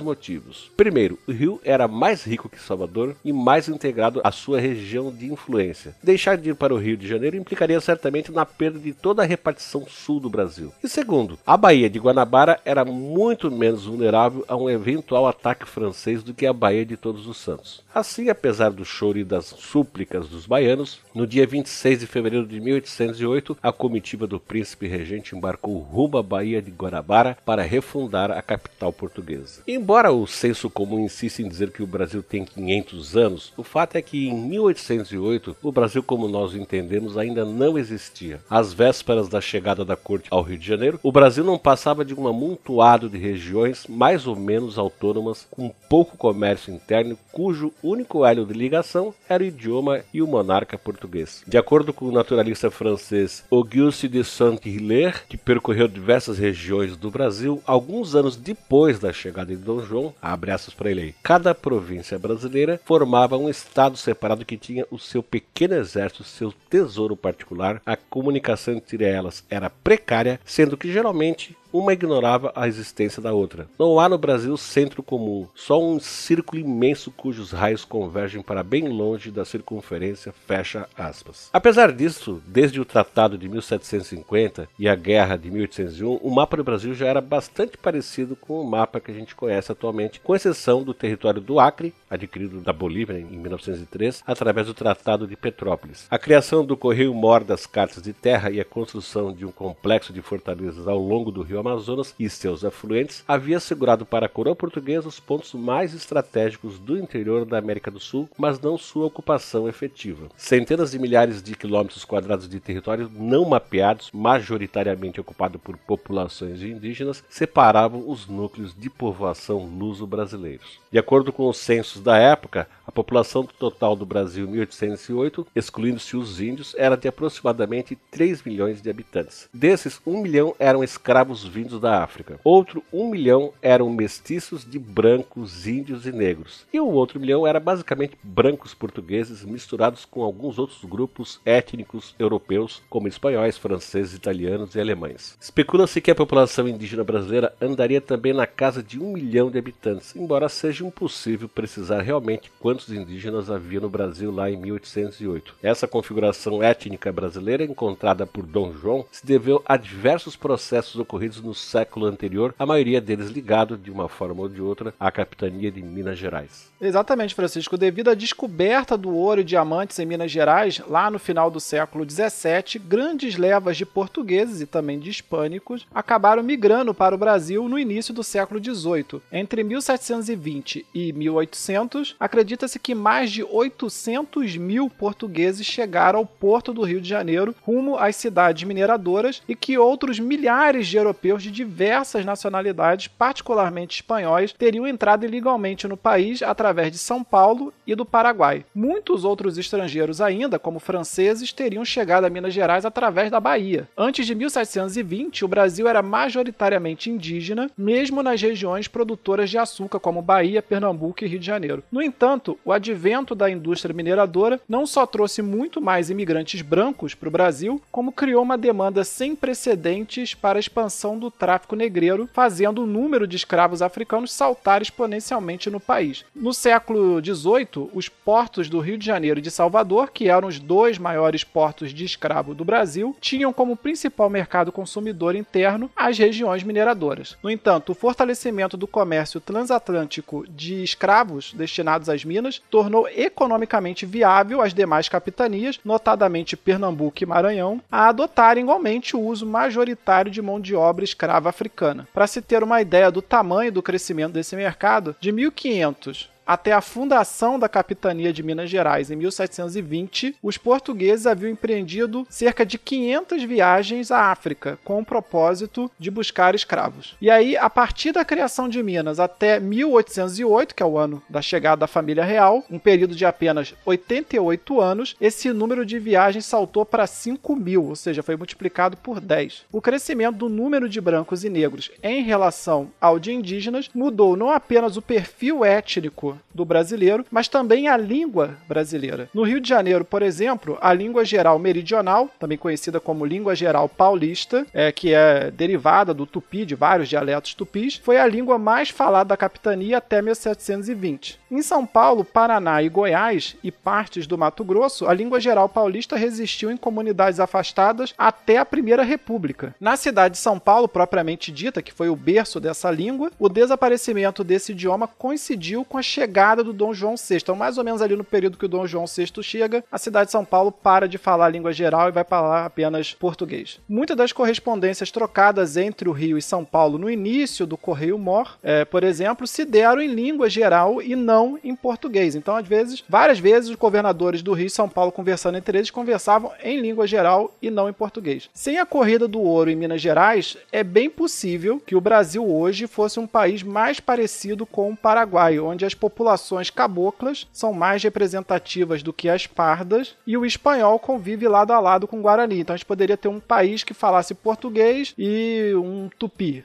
motivos. Primeiro, o Rio era mais rico que Salvador e mais integrado à sua região de influência. Deixar de ir para o Rio de Janeiro implicaria certamente na perda de toda a repartição sul do Brasil. E segundo, a Baía de Guanabara era muito menos vulnerável a um eventual ataque francês do que a Baía de Todos os Santos. Assim, apesar do choro e das súplicas dos baianos, no dia 26 de fevereiro de 1808, a comitiva do príncipe regente embarcou rumo à Baía de Guanabara para refundar a capital portuguesa. Embora o senso comum insista em dizer que o Brasil tem 500 anos, o fato é que em 1808 o Brasil como nós o entendemos ainda não existia. Às vésperas da chegada da corte ao Rio de Janeiro, o Brasil não passava de um amontoado de regiões mais ou menos autônomas com pouco comércio interno, cujo único elo de ligação era o idioma e o monarca português. De acordo com o naturalista francês Auguste de Saint-Hilaire, que percorreu diversas regiões do Brasil, alguns anos depois da chegada de Dom João, abre aspas para ele cada província brasileira formava um estado separado que tinha o seu pequeno exército, seu tesouro particular, a comunicação entre elas era precária, sendo que geralmente uma ignorava a existência da outra. Não há no Brasil centro comum, só um círculo imenso cujos raios convergem para bem longe da circunferência, fecha aspas. Apesar disso, desde o Tratado de 1750 e a Guerra de 1801, o mapa do Brasil já era bastante parecido com o mapa que a gente conhece atualmente, com exceção do território do Acre, adquirido da Bolívia em 1903, através do Tratado de Petrópolis. A criação do Correio Mor das Cartas de Terra e a construção de um complexo de fortalezas ao longo do rio Amazonas e seus afluentes havia assegurado para a coroa portuguesa os pontos mais estratégicos do interior da América do Sul, mas não sua ocupação efetiva. Centenas de milhares de quilômetros quadrados de território não mapeados, majoritariamente ocupado por populações indígenas, separavam os núcleos de povoação luso-brasileiros. De acordo com os censos da época, a população total do Brasil em 1808, excluindo-se os índios, era de aproximadamente 3 milhões de habitantes. Desses, 1 milhão eram escravos vindos da África. Outro 1 milhão eram mestiços de brancos, índios e negros. E o outro milhão era basicamente brancos portugueses misturados com alguns outros grupos étnicos europeus, como espanhóis, franceses, italianos e alemães. Especula-se que a população indígena brasileira andaria também na casa de 1 milhão de habitantes, embora seja impossível precisar realmente quantos indígenas havia no Brasil lá em 1808. Essa configuração étnica brasileira, encontrada por Dom João, se deveu a diversos processos ocorridos no século anterior, a maioria deles ligado, de uma forma ou de outra, à capitania de Minas Gerais. Exatamente, Francisco. Devido à descoberta do ouro e diamantes em Minas Gerais, lá no final do século XVII, grandes levas de portugueses e também de hispânicos acabaram migrando para o Brasil no início do século XVIII. Entre 1720 e 1800, acredita-se que mais de 800 mil portugueses chegaram ao porto do Rio de Janeiro, rumo às cidades mineradoras, e que outros milhares de europeus de diversas nacionalidades, particularmente espanhóis, teriam entrado ilegalmente no país através de São Paulo e do Paraguai. Muitos outros estrangeiros ainda, como franceses, teriam chegado a Minas Gerais através da Bahia. Antes de 1720, o Brasil era majoritariamente indígena, mesmo nas regiões produtoras de açúcar como Bahia, Pernambuco e Rio de Janeiro. No entanto, o advento da indústria mineradora não só trouxe muito mais imigrantes brancos para o Brasil, como criou uma demanda sem precedentes para a expansão do tráfico negreiro, fazendo o número de escravos africanos saltar exponencialmente no país. No século XVIII, os portos do Rio de Janeiro e de Salvador, que eram os dois maiores portos de escravo do Brasil, tinham como principal mercado consumidor interno as regiões mineradoras. No entanto, o fortalecimento do comércio transatlântico de escravos destinados às minas tornou economicamente viável as demais capitanias, notadamente Pernambuco e Maranhão, a adotarem igualmente o uso majoritário de mão de obra escrava africana. Para se ter uma ideia do tamanho do crescimento desse mercado, de 1500 até a fundação da capitania de Minas Gerais em 1720, os portugueses haviam empreendido cerca de 500 viagens à África com o propósito de buscar escravos. E aí, a partir da criação de Minas até 1808, que é o ano da chegada da família real, um período de apenas 88 anos, esse número de viagens saltou para 5 mil, ou seja, foi multiplicado por 10. O crescimento do número de brancos e negros em relação ao de indígenas mudou não apenas o perfil étnico do brasileiro, mas também a língua brasileira. No Rio de Janeiro, por exemplo, a língua geral meridional, também conhecida como língua geral paulista, é, que é derivada do tupi, de vários dialetos tupis, foi a língua mais falada da capitania até 1720. Em São Paulo, Paraná e Goiás e partes do Mato Grosso, a língua geral paulista resistiu em comunidades afastadas até a Primeira República. Na cidade de São Paulo, propriamente dita, que foi o berço dessa língua, o desaparecimento desse idioma coincidiu com a chegada do Dom João VI. Então, mais ou menos ali no período que o Dom João VI chega, a cidade de São Paulo para de falar a língua geral e vai falar apenas português. Muitas das correspondências trocadas entre o Rio e São Paulo no início do Correio Mor, é, por exemplo, se deram em língua geral e não em português. Então, às vezes, várias vezes, os governadores do Rio e São Paulo conversando entre eles conversavam em língua geral e não em português. Sem a corrida do ouro em Minas Gerais, é bem possível que o Brasil hoje fosse um país mais parecido com o Paraguai, onde as caboclas são mais representativas do que as pardas e o espanhol convive lado a lado com o Guarani. Então a gente poderia ter um país que falasse português e um tupi,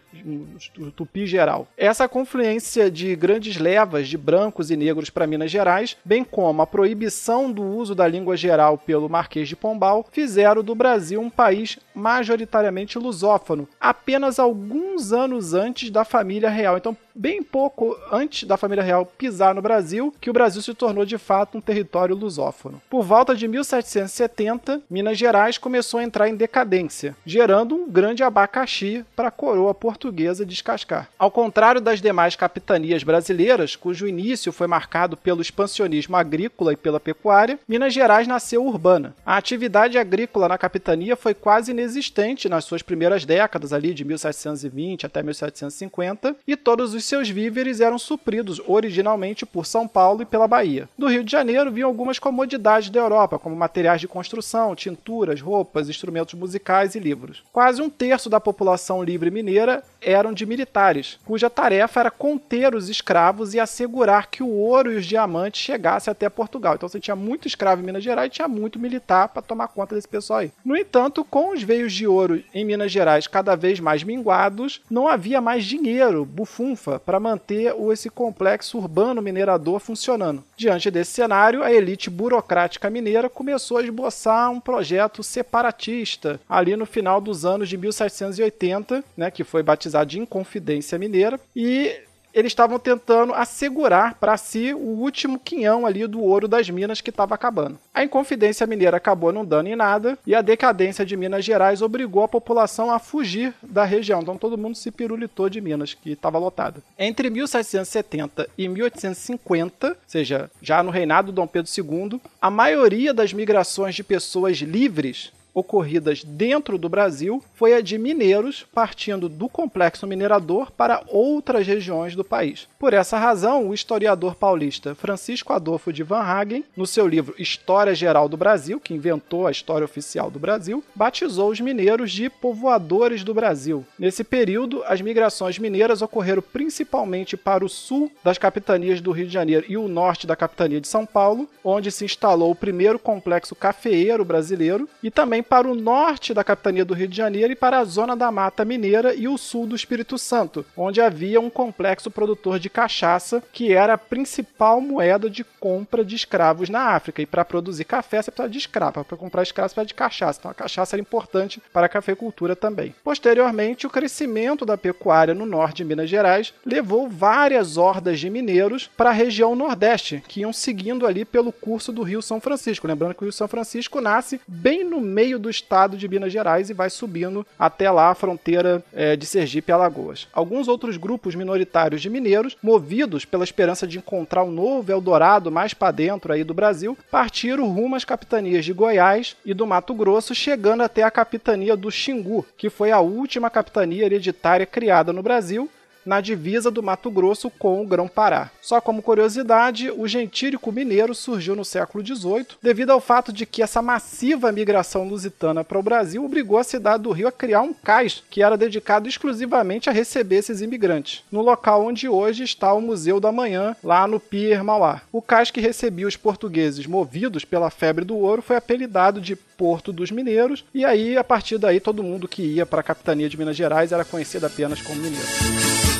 um tupi geral. Essa confluência de grandes levas de brancos e negros para Minas Gerais, bem como a proibição do uso da língua geral pelo Marquês de Pombal, fizeram do Brasil um país majoritariamente lusófono, apenas alguns anos antes da família real. Então, bem pouco antes da família real pisar no Brasil, que o Brasil se tornou de fato um território lusófono. Por volta de 1770, Minas Gerais começou a entrar em decadência, gerando um grande abacaxi para a coroa portuguesa descascar. Ao contrário das demais capitanias brasileiras, cujo início foi marcado pelo expansionismo agrícola e pela pecuária, Minas Gerais nasceu urbana. A atividade agrícola na capitania foi quase inexistente nas suas primeiras décadas, ali de 1720 até 1750, e todos os seus víveres eram supridos originalmente por São Paulo e pela Bahia. Do Rio de Janeiro vinham algumas comodidades da Europa, como materiais de construção, tinturas, roupas, instrumentos musicais e livros. Quase um terço da população livre mineira eram de militares, cuja tarefa era conter os escravos e assegurar que o ouro e os diamantes chegassem até Portugal. Então você tinha muito escravo em Minas Gerais e tinha muito militar para tomar conta desse pessoal aí. No entanto, com os veios de ouro em Minas Gerais cada vez mais minguados, não havia mais dinheiro, bufunfa, para manter esse complexo urbano minerador funcionando. Diante desse cenário, a elite burocrática mineira começou a esboçar um projeto separatista ali no final dos anos de 1780, né, que foi batizado de Inconfidência Mineira, e eles estavam tentando assegurar para si o último quinhão ali do ouro das minas que estava acabando. A Inconfidência Mineira acabou não dando em nada e a decadência de Minas Gerais obrigou a população a fugir da região. Então todo mundo se pirulitou de Minas, que estava lotada. Entre 1770 e 1850, ou seja, já no reinado de Dom Pedro II, a maioria das migrações de pessoas livres ocorridas dentro do Brasil foi a de mineiros partindo do complexo minerador para outras regiões do país. Por essa razão, o historiador paulista Francisco Adolfo de Van Hagen, no seu livro História Geral do Brasil, que inventou a história oficial do Brasil, batizou os mineiros de povoadores do Brasil. Nesse período, as migrações mineiras ocorreram principalmente para o sul das capitanias do Rio de Janeiro e o norte da capitania de São Paulo, onde se instalou o primeiro complexo cafeeiro brasileiro, e também para o norte da capitania do Rio de Janeiro e para a zona da Mata Mineira e o sul do Espírito Santo, onde havia um complexo produtor de cachaça, que era a principal moeda de compra de escravos na África. E para produzir café você precisa de escravo, para comprar escravos você precisa de cachaça. Então a cachaça era importante para a cafeicultura também. Posteriormente, o crescimento da pecuária no norte de Minas Gerais levou várias hordas de mineiros para a região nordeste, que iam seguindo ali pelo curso do Rio São Francisco. Lembrando que o Rio São Francisco nasce bem no meio meio do estado de Minas Gerais e vai subindo até lá a fronteira é, de Sergipe e Alagoas. Alguns outros grupos minoritários de mineiros, movidos pela esperança de encontrar um novo Eldorado mais para dentro aí do Brasil, partiram rumo às capitanias de Goiás e do Mato Grosso, chegando até a capitania do Xingu, que foi a última capitania hereditária criada no Brasil na divisa do Mato Grosso com o Grão-Pará. Só como curiosidade, o gentílico mineiro surgiu no século XVIII devido ao fato de que essa massiva migração lusitana para o Brasil obrigou a cidade do Rio a criar um cais que era dedicado exclusivamente a receber esses imigrantes, no local onde hoje está o Museu da Manhã, lá no Pier Mauá. O cais que recebia os portugueses movidos pela febre do ouro foi apelidado de Porto dos Mineiros, e aí, a partir daí, todo mundo que ia para a capitania de Minas Gerais era conhecido apenas como mineiro.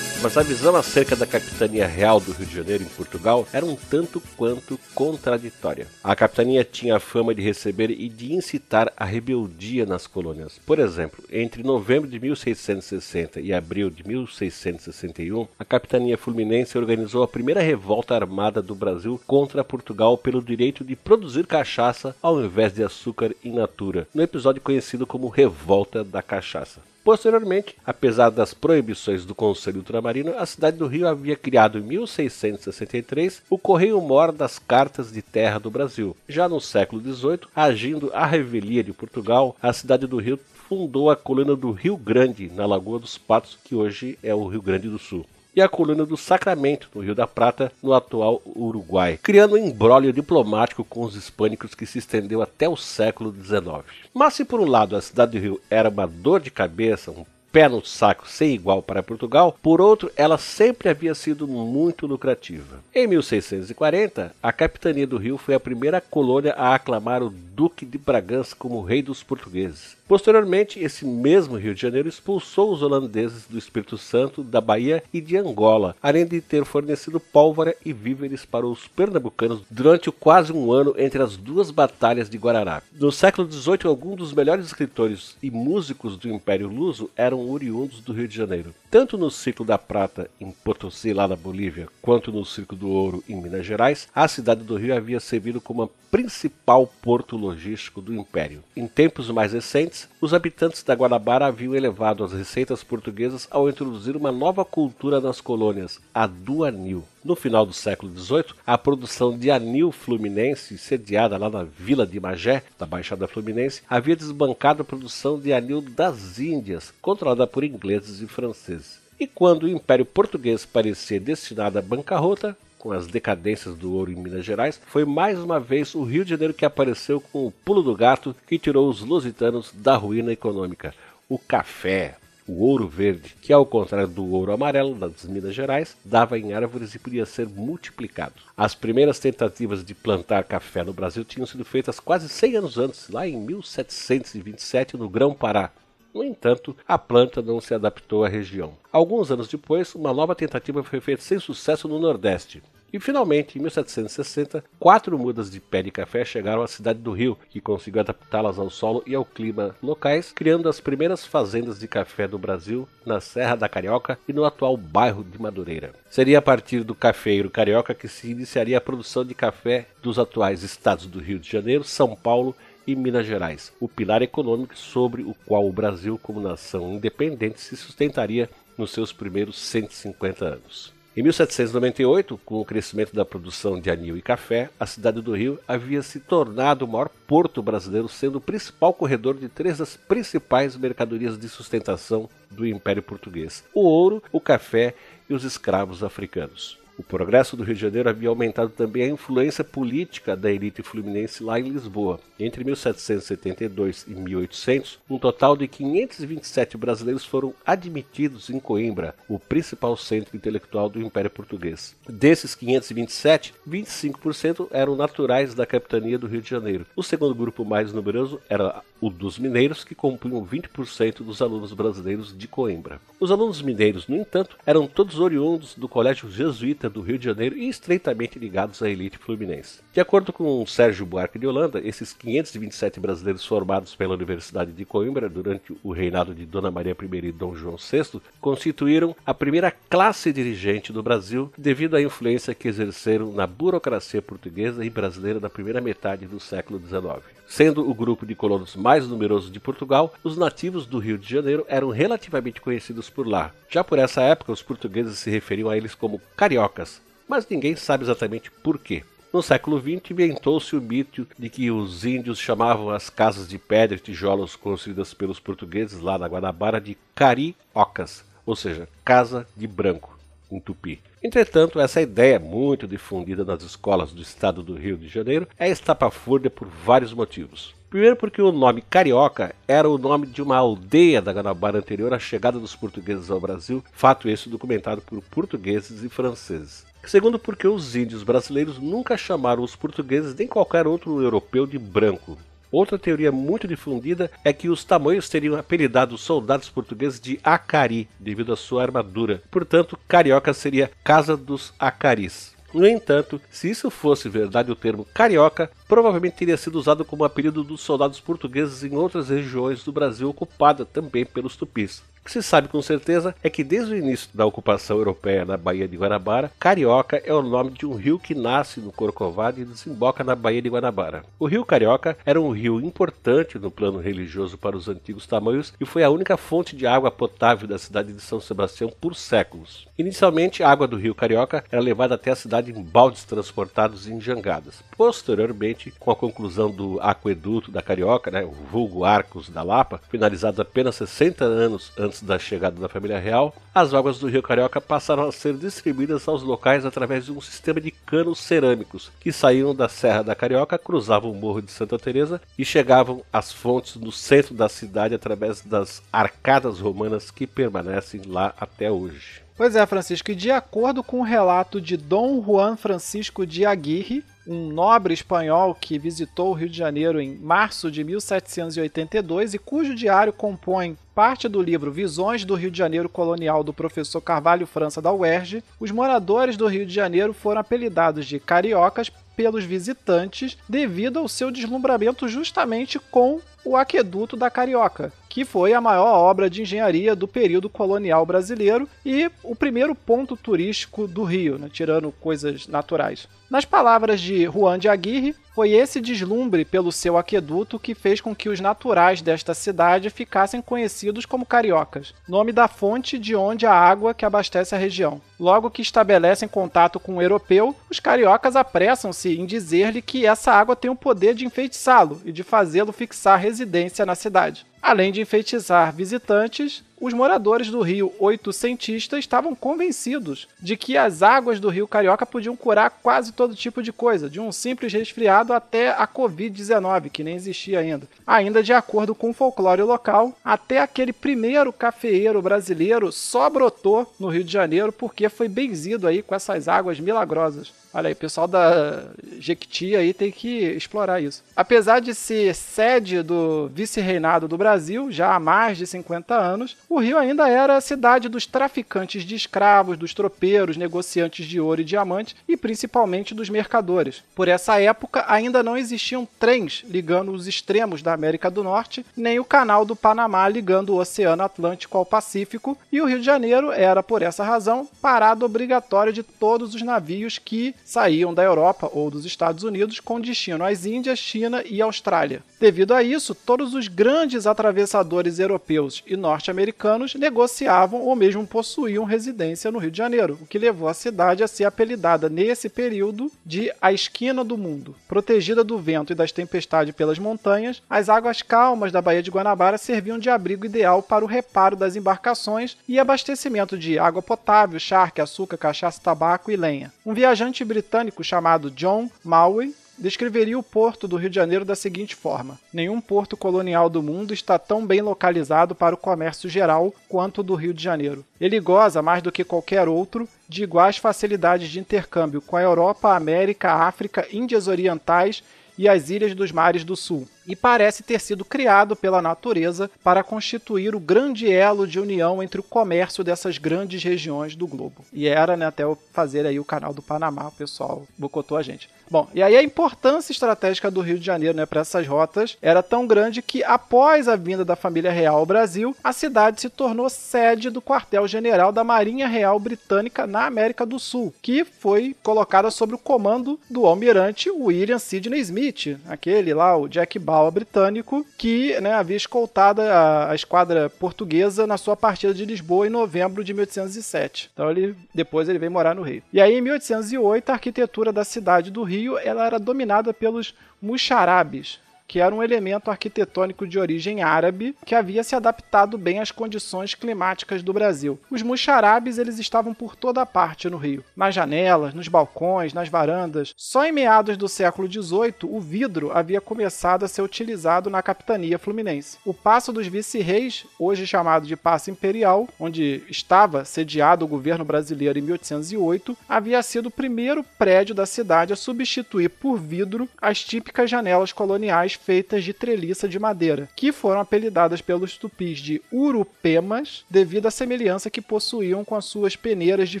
Mas a visão acerca da capitania real do Rio de Janeiro em Portugal era um tanto quanto contraditória. A capitania tinha a fama de receber e de incitar a rebeldia nas colônias. Por exemplo, entre novembro de 1660 e abril de 1661, a capitania fluminense organizou a primeira revolta armada do Brasil contra Portugal pelo direito de produzir cachaça ao invés de açúcar in natura, no episódio conhecido como Revolta da Cachaça. Posteriormente, apesar das proibições do Conselho Ultramarino, a cidade do Rio havia criado em 1663 o Correio Mor das Cartas de Terra do Brasil. Já no século XVIII, agindo à revelia de Portugal, a cidade do Rio fundou a colônia do Rio Grande, na Lagoa dos Patos, que hoje é o Rio Grande do Sul e a coluna do Sacramento, no Rio da Prata, no atual Uruguai, criando um embrólio diplomático com os hispânicos que se estendeu até o século XIX. Mas se por um lado a cidade do Rio era uma dor de cabeça, um pé no saco sem igual para Portugal, por outro, ela sempre havia sido muito lucrativa. Em 1640, a capitania do Rio foi a primeira colônia a aclamar o Duque de Bragança como rei dos portugueses. Posteriormente, esse mesmo Rio de Janeiro expulsou os holandeses do Espírito Santo, da Bahia e de Angola, além de ter fornecido pólvora e víveres para os pernambucanos durante quase um ano entre as duas batalhas de Guararapes. No século XVIII, alguns dos melhores escritores e músicos do Império Luso eram oriundos do Rio de Janeiro. Tanto no ciclo da prata em Potosí, lá na Bolívia, quanto no ciclo do ouro em Minas Gerais, a cidade do Rio havia servido como a principal porto logístico do Império. Em tempos mais recentes, os habitantes da Guanabara haviam elevado as receitas portuguesas ao introduzir uma nova cultura nas colônias, a do anil. No final do século XVIII, a produção de anil fluminense, sediada lá na vila de Magé, da Baixada Fluminense, havia desbancado a produção de anil das Índias, controlada por ingleses e franceses. E quando o Império Português parecia destinado à bancarrota, com as decadências do ouro em Minas Gerais, foi mais uma vez o Rio de Janeiro que apareceu com o pulo do gato que tirou os lusitanos da ruína econômica. O café, o ouro verde, que ao contrário do ouro amarelo das Minas Gerais, dava em árvores e podia ser multiplicado. As primeiras tentativas de plantar café no Brasil tinham sido feitas quase 100 anos antes, lá em 1727, no Grão-Pará, no entanto, a planta não se adaptou à região. Alguns anos depois, uma nova tentativa foi feita sem sucesso no Nordeste. E finalmente, em 1760, quatro mudas de pé de café chegaram à cidade do Rio, que conseguiu adaptá-las ao solo e ao clima locais, criando as primeiras fazendas de café do Brasil na Serra da Carioca e no atual bairro de Madureira. Seria a partir do cafeiro carioca que se iniciaria a produção de café dos atuais estados do Rio de Janeiro, São Paulo e Minas Gerais, o pilar econômico sobre o qual o Brasil, como nação independente, se sustentaria nos seus primeiros 150 anos. Em 1798, com o crescimento da produção de anil e café, a cidade do Rio havia se tornado o maior porto brasileiro, sendo o principal corredor de três das principais mercadorias de sustentação do Império Português: o ouro, o café e os escravos africanos. O progresso do Rio de Janeiro havia aumentado também a influência política da elite fluminense lá em Lisboa. Entre 1772 e 1800, um total de 527 brasileiros foram admitidos em Coimbra, o principal centro intelectual do Império Português. Desses 527, 25% eram naturais da capitania do Rio de Janeiro. O segundo grupo mais numeroso era o dos mineiros, que compunham 20% dos alunos brasileiros de Coimbra. Os alunos mineiros, no entanto, eram todos oriundos do Colégio Jesuíta do Rio de Janeiro e estreitamente ligados à elite fluminense. De acordo com Sérgio Buarque de Holanda, esses 527 brasileiros formados pela Universidade de Coimbra durante o reinado de Dona Maria I e Dom João VI constituíram a primeira classe dirigente do Brasil devido à influência que exerceram na burocracia portuguesa e brasileira da primeira metade do século XIX. Sendo o grupo de colonos mais numeroso de Portugal, os nativos do Rio de Janeiro eram relativamente conhecidos por lá. Já por essa época, os portugueses se referiam a eles como cariocas, mas ninguém sabe exatamente por quê. No século XX, inventou-se o mito de que os índios chamavam as casas de pedra e tijolos construídas pelos portugueses lá na Guanabara de cariocas, ou seja, casa de branco, em tupi. Entretanto, essa ideia, muito difundida nas escolas do estado do Rio de Janeiro, é estapafúrdia por vários motivos. Primeiro porque o nome Carioca era o nome de uma aldeia da Guanabara anterior à chegada dos portugueses ao Brasil, fato esse documentado por portugueses e franceses. Segundo porque os índios brasileiros nunca chamaram os portugueses nem qualquer outro europeu de branco. Outra teoria muito difundida é que os tamanhos teriam apelidado os soldados portugueses de Acari, devido à sua armadura. Portanto, Carioca seria Casa dos Acaris. No entanto, se isso fosse verdade, o termo carioca provavelmente teria sido usado como apelido dos soldados portugueses em outras regiões do Brasil ocupada também pelos tupis. O que se sabe com certeza é que desde o início da ocupação europeia na Baía de Guanabara, Carioca é o nome de um rio que nasce no Corcovado e desemboca na Baía de Guanabara. O rio Carioca era um rio importante no plano religioso para os antigos tamanhos e foi a única fonte de água potável da cidade de São Sebastião por séculos. Inicialmente, a água do rio Carioca era levada até a cidade em baldes transportados em jangadas. Posteriormente, com a conclusão do aqueduto da Carioca, né, o vulgo Arcos da Lapa, finalizado apenas 60 anos antes antes da chegada da família real, as águas do Rio Carioca passaram a ser distribuídas aos locais através de um sistema de canos cerâmicos que saíam da Serra da Carioca, cruzavam o Morro de Santa Teresa e chegavam às fontes no centro da cidade através das arcadas romanas que permanecem lá até hoje. Pois é, Francisco, e de acordo com o relato de Dom Juan Francisco de Aguirre, um nobre espanhol que visitou o Rio de Janeiro em março de 1782 e cujo diário compõe parte do livro Visões do Rio de Janeiro Colonial do professor Carvalho França da UERJ, os moradores do Rio de Janeiro foram apelidados de cariocas pelos visitantes devido ao seu deslumbramento justamente com o Aqueduto da Carioca, que foi a maior obra de engenharia do período colonial brasileiro e o primeiro ponto turístico do Rio, né, tirando coisas naturais. Nas palavras de Juan de Aguirre, foi esse deslumbre pelo seu aqueduto que fez com que os naturais desta cidade ficassem conhecidos como cariocas, nome da fonte de onde a água que abastece a região. Logo que estabelecem contato com o europeu, os cariocas apressam-se em dizer-lhe que essa água tem o poder de enfeitiçá-lo e de fazê-lo fixar residência na cidade. Além de enfeitiçar visitantes, os moradores do Rio oitocentista estavam convencidos de que as águas do Rio Carioca podiam curar quase todo tipo de coisa, de um simples resfriado até a Covid-19, que nem existia ainda. Ainda de acordo com o folclore local, até aquele primeiro cafeeiro brasileiro só brotou no Rio de Janeiro porque foi benzido aí com essas águas milagrosas. Olha aí, o pessoal da Jequiti aí tem que explorar isso. Apesar de ser sede do vice-reinado do Brasil já há mais de 50 anos, o Rio ainda era a cidade dos traficantes de escravos, dos tropeiros, negociantes de ouro e diamante e principalmente dos mercadores. Por essa época ainda não existiam trens ligando os extremos da América do Norte, nem o canal do Panamá ligando o Oceano Atlântico ao Pacífico, e o Rio de Janeiro era, por essa razão, parada obrigatória de todos os navios que saíam da Europa ou dos Estados Unidos com destino às Índias, China e Austrália. Devido a isso, todos os grandes atravessadores europeus e norte-americanos negociavam ou mesmo possuíam residência no Rio de Janeiro, o que levou a cidade a ser apelidada nesse período de a esquina do mundo. Protegida do vento e das tempestades pelas montanhas, as águas calmas da Baía de Guanabara serviam de abrigo ideal para o reparo das embarcações e abastecimento de água potável, charque, açúcar, cachaça, tabaco e lenha. Um viajante britânico chamado John Maui descreveria o porto do Rio de Janeiro da seguinte forma: Nenhum porto colonial do mundo está tão bem localizado para o comércio geral quanto o do Rio de Janeiro. Ele goza, mais do que qualquer outro, de iguais facilidades de intercâmbio com a Europa, a América, a África, Índias Orientais e as ilhas dos mares do sul, e parece ter sido criado pela natureza para constituir o grande elo de união entre o comércio dessas grandes regiões do globo. E era, né, até eu fazer aí o canal do Panamá, o pessoal bocotou a gente. Bom, e aí a importância estratégica do Rio de Janeiro né, para essas rotas era tão grande que, após a vinda da família real ao Brasil, a cidade se tornou sede do quartel-general da Marinha Real Britânica na América do Sul, que foi colocada sob o comando do almirante William Sidney Smith, aquele lá, o Jack Bauer naval britânico que né, havia escoltado a, a, esquadra portuguesa na sua partida de Lisboa em novembro de 1807. Então ele depois ele veio morar no Rio. E aí em 1808 a arquitetura da cidade do Rio ela era dominada pelos muxarabes, que era um elemento arquitetônico de origem árabe que havia se adaptado bem às condições climáticas do Brasil. Os muxarabes eles estavam por toda parte no Rio, nas janelas, nos balcões, nas varandas. Só em meados do século XVIII o vidro havia começado a ser utilizado na capitania fluminense. O Passo dos Vice-Reis, hoje chamado de Passo Imperial, onde estava sediado o governo brasileiro em 1808, havia sido o primeiro prédio da cidade a substituir por vidro as típicas janelas coloniais feitas de treliça de madeira, que foram apelidadas pelos tupis de urupemas devido à semelhança que possuíam com as suas peneiras de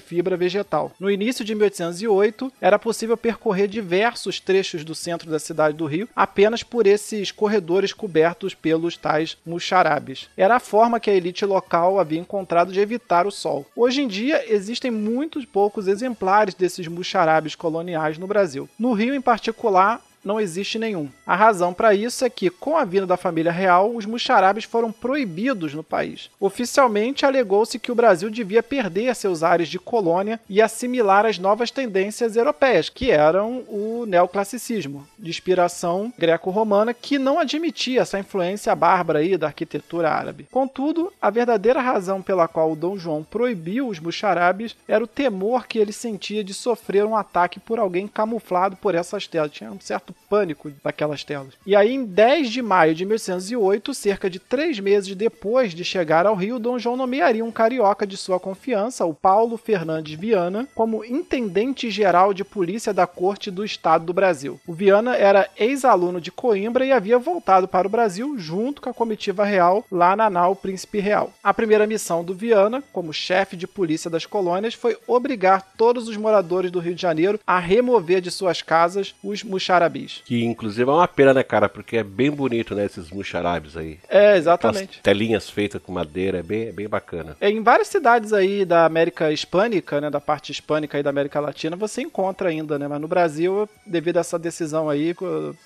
fibra vegetal. No início de 1808, era possível percorrer diversos trechos do centro da cidade do Rio apenas por esses corredores cobertos pelos tais muxarabes. Era a forma que a elite local havia encontrado de evitar o sol. Hoje em dia, existem muitos poucos exemplares desses muxarabes coloniais no Brasil. No Rio, em particular, não existe nenhum. A razão para isso é que, com a vinda da família real, os muxarabes foram proibidos no país. Oficialmente, alegou-se que o Brasil devia perder seus ares de colônia e assimilar as novas tendências europeias, que eram o neoclassicismo, de inspiração greco-romana, que não admitia essa influência bárbara aí da arquitetura árabe. Contudo, a verdadeira razão pela qual o Dom João proibiu os muxarabes era o temor que ele sentia de sofrer um ataque por alguém camuflado por essas telas. Tinha um certo pânico daquelas telas. E aí, em 10 de maio de 1808, cerca de três meses depois de chegar ao Rio, Dom João nomearia um carioca de sua confiança, o Paulo Fernandes Viana, como intendente-geral de polícia da Corte do Estado do Brasil. O Viana era ex-aluno de Coimbra e havia voltado para o Brasil junto com a comitiva real lá na nau Príncipe Real. A primeira missão do Viana, como chefe de polícia das colônias, foi obrigar todos os moradores do Rio de Janeiro a remover de suas casas os muxarabis. Que inclusive é uma pena, né, cara? Porque é bem bonito, né, esses muxarabes aí. É, exatamente. Aquelas telinhas feitas com madeira, é bem, é bem bacana. É, em várias cidades aí da América Hispânica, né, da parte hispânica aí da América Latina, você encontra ainda, né? Mas no Brasil, devido a essa decisão aí,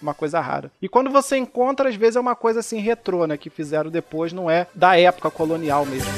uma coisa rara. E quando você encontra, às vezes é uma coisa assim retrô, né, que fizeram depois, não é da época colonial mesmo.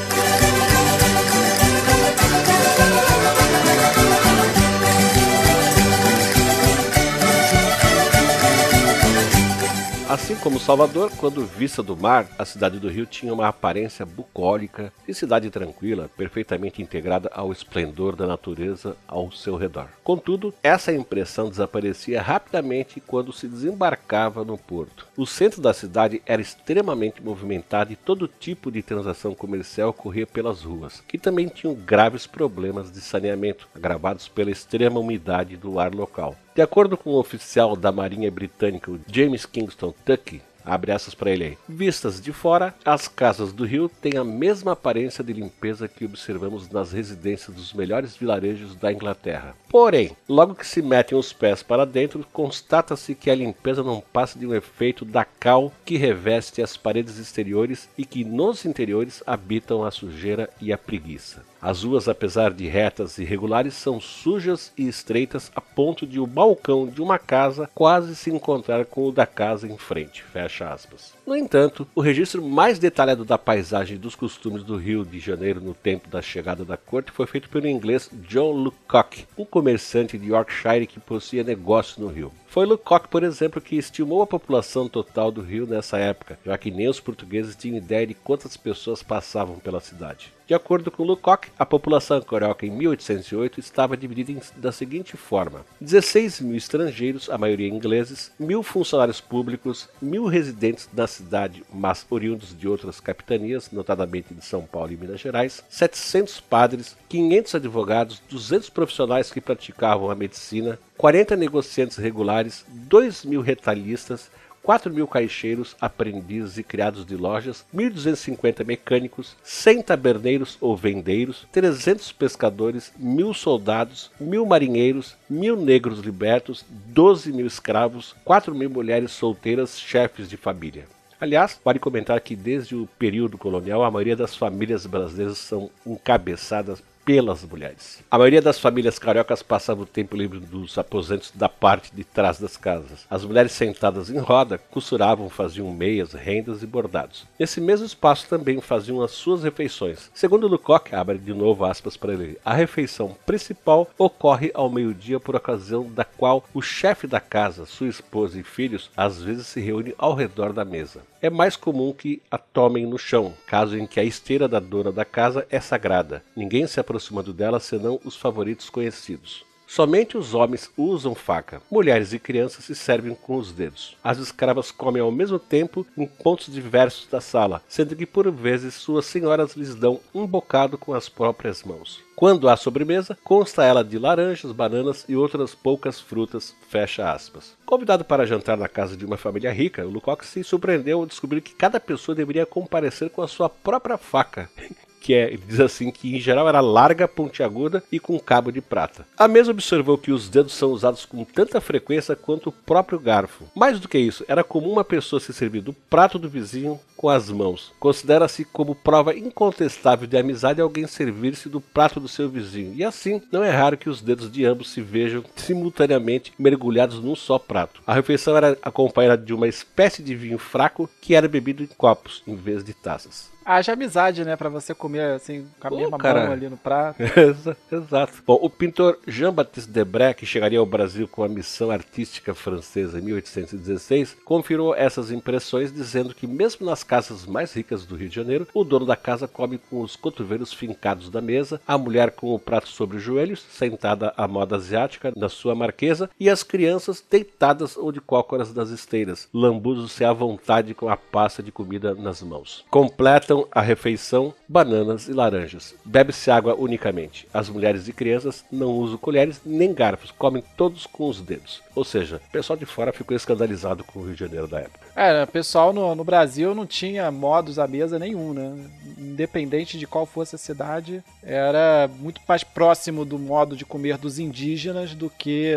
Assim como Salvador, quando vista do mar, a cidade do Rio tinha uma aparência bucólica de cidade tranquila, perfeitamente integrada ao esplendor da natureza ao seu redor. Contudo, essa impressão desaparecia rapidamente quando se desembarcava no porto. O centro da cidade era extremamente movimentado e todo tipo de transação comercial corria pelas ruas, que também tinham graves problemas de saneamento, agravados pela extrema umidade do ar local. De acordo com o oficial da Marinha Britânica, James Kingston Tuckey, Abre essas para ele aí. Vistas de fora, as casas do Rio têm a mesma aparência de limpeza que observamos nas residências dos melhores vilarejos da Inglaterra. Porém, logo que se metem os pés para dentro, constata-se que a limpeza não passa de um efeito da cal que reveste as paredes exteriores e que nos interiores habitam a sujeira e a preguiça. As ruas, apesar de retas e regulares, são sujas e estreitas a ponto de o balcão de uma casa quase se encontrar com o da casa em frente. Fecha aspas. No entanto, o registro mais detalhado da paisagem e dos costumes do Rio de Janeiro no tempo da chegada da corte foi feito pelo inglês John Lucock, um comerciante de Yorkshire que possuía negócios no Rio. Foi Lucock, por exemplo, que estimou a população total do Rio nessa época, já que nem os portugueses tinham ideia de quantas pessoas passavam pela cidade. De acordo com Lucock, a população carioca em 1808 estava dividida da seguinte forma: 16 mil estrangeiros, a maioria ingleses, mil funcionários públicos, mil residentes na cidade, mas oriundos de outras capitanias, notadamente de São Paulo e Minas Gerais, 700 padres, 500 advogados, 200 profissionais que praticavam a medicina, 40 negociantes regulares, 2 mil retalhistas, 4 mil caixeiros, aprendizes e criados de lojas, 1.250 mecânicos, 100 taberneiros ou vendeiros, 300 pescadores, mil soldados, mil marinheiros, mil negros libertos, 12 mil escravos, 4 mil mulheres solteiras, chefes de família. Aliás, vale comentar que desde o período colonial a maioria das famílias brasileiras são encabeçadas pelas mulheres. A maioria das famílias cariocas passava o tempo livre dos aposentos da parte de trás das casas. As mulheres sentadas em roda costuravam, faziam meias, rendas e bordados. Nesse mesmo espaço também faziam as suas refeições. Segundo Lecoq, abre de novo aspas para ele, a refeição principal ocorre ao meio-dia por ocasião da qual o chefe da casa, sua esposa e filhos às vezes se reúnem ao redor da mesa. É mais comum que a tomem no chão, caso em que a esteira da dona da casa é sagrada. Ninguém se aproximando dela senão os favoritos conhecidos. Somente os homens usam faca. Mulheres e crianças se servem com os dedos. As escravas comem ao mesmo tempo em pontos diversos da sala, sendo que por vezes suas senhoras lhes dão um bocado com as próprias mãos. Quando há sobremesa, consta ela de laranjas, bananas e outras poucas frutas, fecha aspas. Convidado para jantar na casa de uma família rica, o se surpreendeu ao descobrir que cada pessoa deveria comparecer com a sua própria faca que é, ele diz assim que em geral era larga, pontiaguda e com cabo de prata. A mesa observou que os dedos são usados com tanta frequência quanto o próprio garfo. Mais do que isso, era comum uma pessoa se servir do prato do vizinho com as mãos. Considera-se como prova incontestável de amizade alguém servir-se do prato do seu vizinho. E assim, não é raro que os dedos de ambos se vejam simultaneamente mergulhados num só prato. A refeição era acompanhada de uma espécie de vinho fraco que era bebido em copos em vez de taças haja amizade, né? Pra você comer assim, com a mesma cara. mão ali no prato. Exato. Bom, o pintor Jean-Baptiste Debré, que chegaria ao Brasil com a missão artística francesa em 1816, confirmou essas impressões dizendo que mesmo nas casas mais ricas do Rio de Janeiro, o dono da casa come com os cotovelos fincados da mesa, a mulher com o prato sobre os joelhos, sentada à moda asiática na sua marquesa, e as crianças deitadas ou de cócoras das esteiras, lambuzos-se à vontade com a pasta de comida nas mãos. Completam a refeição bananas e laranjas. Bebe-se água unicamente. As mulheres e crianças não usam colheres nem garfos, comem todos com os dedos. Ou seja, o pessoal de fora ficou escandalizado com o Rio de Janeiro da época. É, o pessoal no, no Brasil não tinha modos à mesa nenhum, né? Independente de qual fosse a cidade, era muito mais próximo do modo de comer dos indígenas do que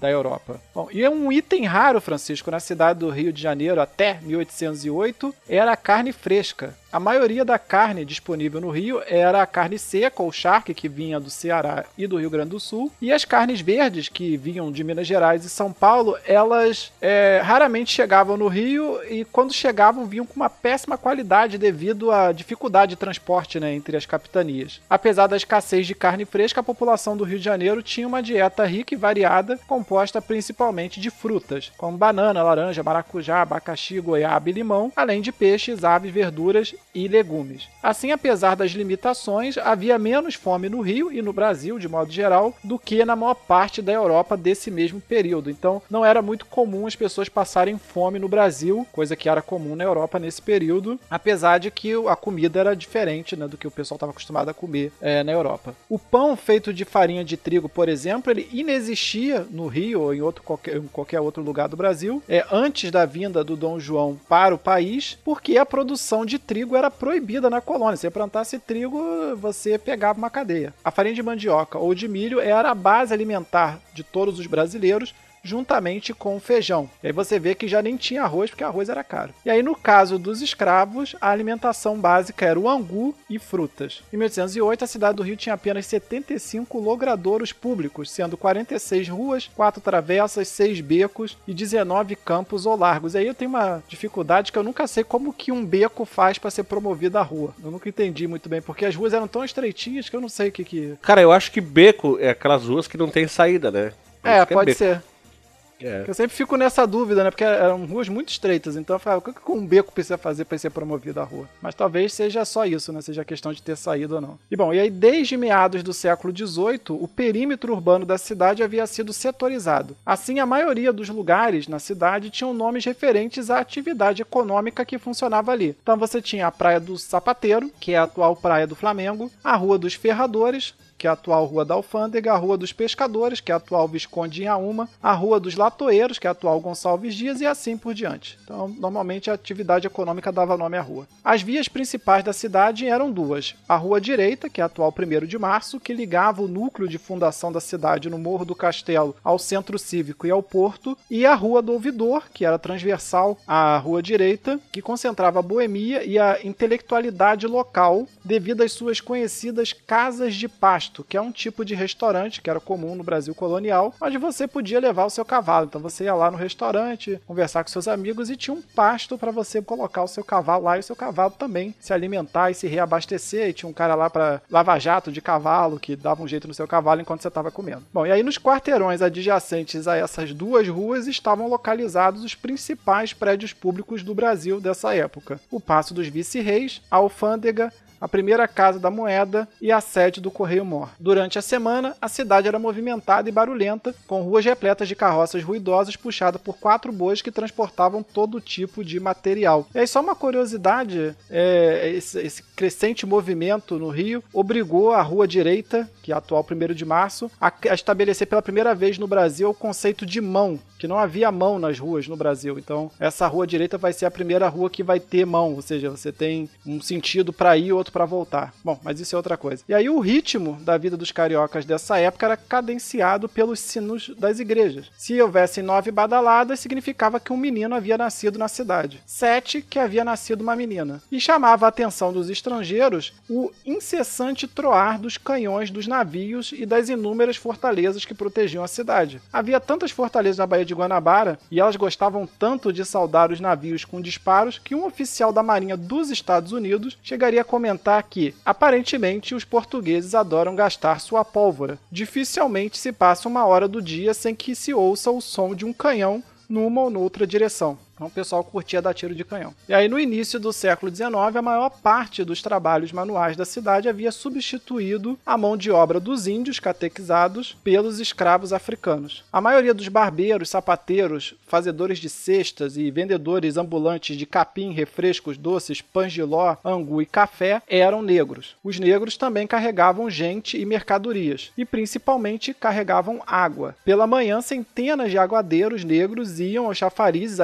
da Europa. Bom, e é um item raro, Francisco, na cidade do Rio de Janeiro até 1808 era a carne fresca. A maioria da carne disponível no Rio era a carne seca ou charque que vinha do Ceará e do Rio Grande do Sul, e as carnes verdes que vinham de Minas Gerais e São Paulo, elas é, raramente chegavam no Rio e quando chegavam vinham com uma péssima qualidade devido à dificuldade de transporte né, entre as capitanias. Apesar da escassez de carne fresca, a população do Rio de Janeiro tinha uma dieta rica e variada, composta principalmente de frutas, como banana, laranja, maracujá, abacaxi, goiaba e limão, além de peixes, aves, verduras e legumes. Assim, apesar das limitações, havia menos fome no Rio e no Brasil, de modo geral, do que na maior parte da Europa desse mesmo período. Então, não era muito comum as pessoas passarem fome no Brasil, coisa que era comum na Europa nesse período, apesar de que a comida era diferente né, do que o pessoal estava acostumado a comer é, na Europa. O pão feito de farinha de trigo, por exemplo, ele inexistia no Rio ou em, outro, qualquer, em qualquer outro lugar do Brasil, é, antes da vinda do Dom João para o país, porque a produção de trigo era proibida na colônia. Se plantasse trigo, você pegava uma cadeia. A farinha de mandioca ou de milho era a base alimentar de todos os brasileiros juntamente com o feijão. E aí você vê que já nem tinha arroz, porque arroz era caro. E aí, no caso dos escravos, a alimentação básica era o angu e frutas. Em 1808, a cidade do Rio tinha apenas 75 logradouros públicos, sendo 46 ruas, 4 travessas, 6 becos e 19 campos ou largos. E aí eu tenho uma dificuldade que eu nunca sei como que um beco faz para ser promovido à rua. Eu nunca entendi muito bem, porque as ruas eram tão estreitinhas que eu não sei o que que... Cara, eu acho que beco é aquelas ruas que não tem saída, né? é, é pode é ser. É. Eu sempre fico nessa dúvida, né? Porque eram ruas muito estreitas. Então eu falava, o que um beco precisa fazer para ser promovido à rua? Mas talvez seja só isso, né? Seja questão de ter saído ou não. E bom, e aí desde meados do século XVIII, o perímetro urbano da cidade havia sido setorizado. Assim, a maioria dos lugares na cidade tinham nomes referentes à atividade econômica que funcionava ali. Então você tinha a Praia do Sapateiro, que é a atual Praia do Flamengo, a Rua dos Ferradores, que é a atual Rua da Alfândega, a Rua dos Pescadores, que é a atual Visconde Inhaúma, a Rua dos Latoeiros, que é a atual Gonçalves Dias, e assim por diante. Então, normalmente a atividade econômica dava nome à rua. As vias principais da cidade eram duas: a Rua Direita, que é a atual 1 de Março, que ligava o núcleo de fundação da cidade no Morro do Castelo ao Centro Cívico e ao Porto, e a Rua do Ouvidor, que era transversal à Rua Direita, que concentrava a boemia e a intelectualidade local devido às suas conhecidas casas de paz pasto, que é um tipo de restaurante que era comum no Brasil colonial, onde você podia levar o seu cavalo. Então você ia lá no restaurante, conversar com seus amigos e tinha um pasto para você colocar o seu cavalo lá e o seu cavalo também se alimentar e se reabastecer. E tinha um cara lá para lava-jato de cavalo que dava um jeito no seu cavalo enquanto você estava comendo. Bom, e aí nos quarteirões adjacentes a essas duas ruas estavam localizados os principais prédios públicos do Brasil dessa época: o Paço dos Vice-Reis, a Alfândega, a primeira casa da moeda e a sede do Correio Mor. Durante a semana, a cidade era movimentada e barulhenta, com ruas repletas de carroças ruidosas puxadas por quatro bois que transportavam todo tipo de material. E aí, só uma curiosidade: é, esse, esse, crescente movimento no Rio obrigou a Rua Direita, que é a atual 1 de março, a, a estabelecer pela primeira vez no Brasil o conceito de mão, que não havia mão nas ruas no Brasil. Então, essa rua direita vai ser a primeira rua que vai ter mão, ou seja, você tem um sentido para ir, outro para voltar. Bom, mas isso é outra coisa. E aí o ritmo da vida dos cariocas dessa época era cadenciado pelos sinos das igrejas. Se houvessem nove badaladas, significava que um menino havia nascido na cidade. Sete, que havia nascido uma menina. E chamava a atenção dos estrangeiros o incessante troar dos canhões dos navios e das inúmeras fortalezas que protegiam a cidade. Havia tantas fortalezas na Baía de Guanabara e elas gostavam tanto de saudar os navios com disparos que um oficial da Marinha dos Estados Unidos chegaria a comentar que, aparentemente, os portugueses adoram gastar sua pólvora. Dificilmente se passa uma hora do dia sem que se ouça o som de um canhão numa ou noutra direção. Então o pessoal curtia dar tiro de canhão. E aí, no início do século XIX, a maior parte dos trabalhos manuais da cidade havia substituído a mão de obra dos índios catequizados pelos escravos africanos. A maioria dos barbeiros, sapateiros, fazedores de cestas e vendedores ambulantes de capim, refrescos, doces, pães de ló, angu e café eram negros. Os negros também carregavam gente e mercadorias, e principalmente carregavam água. Pela manhã, centenas de aguadeiros negros iam aos chafarizes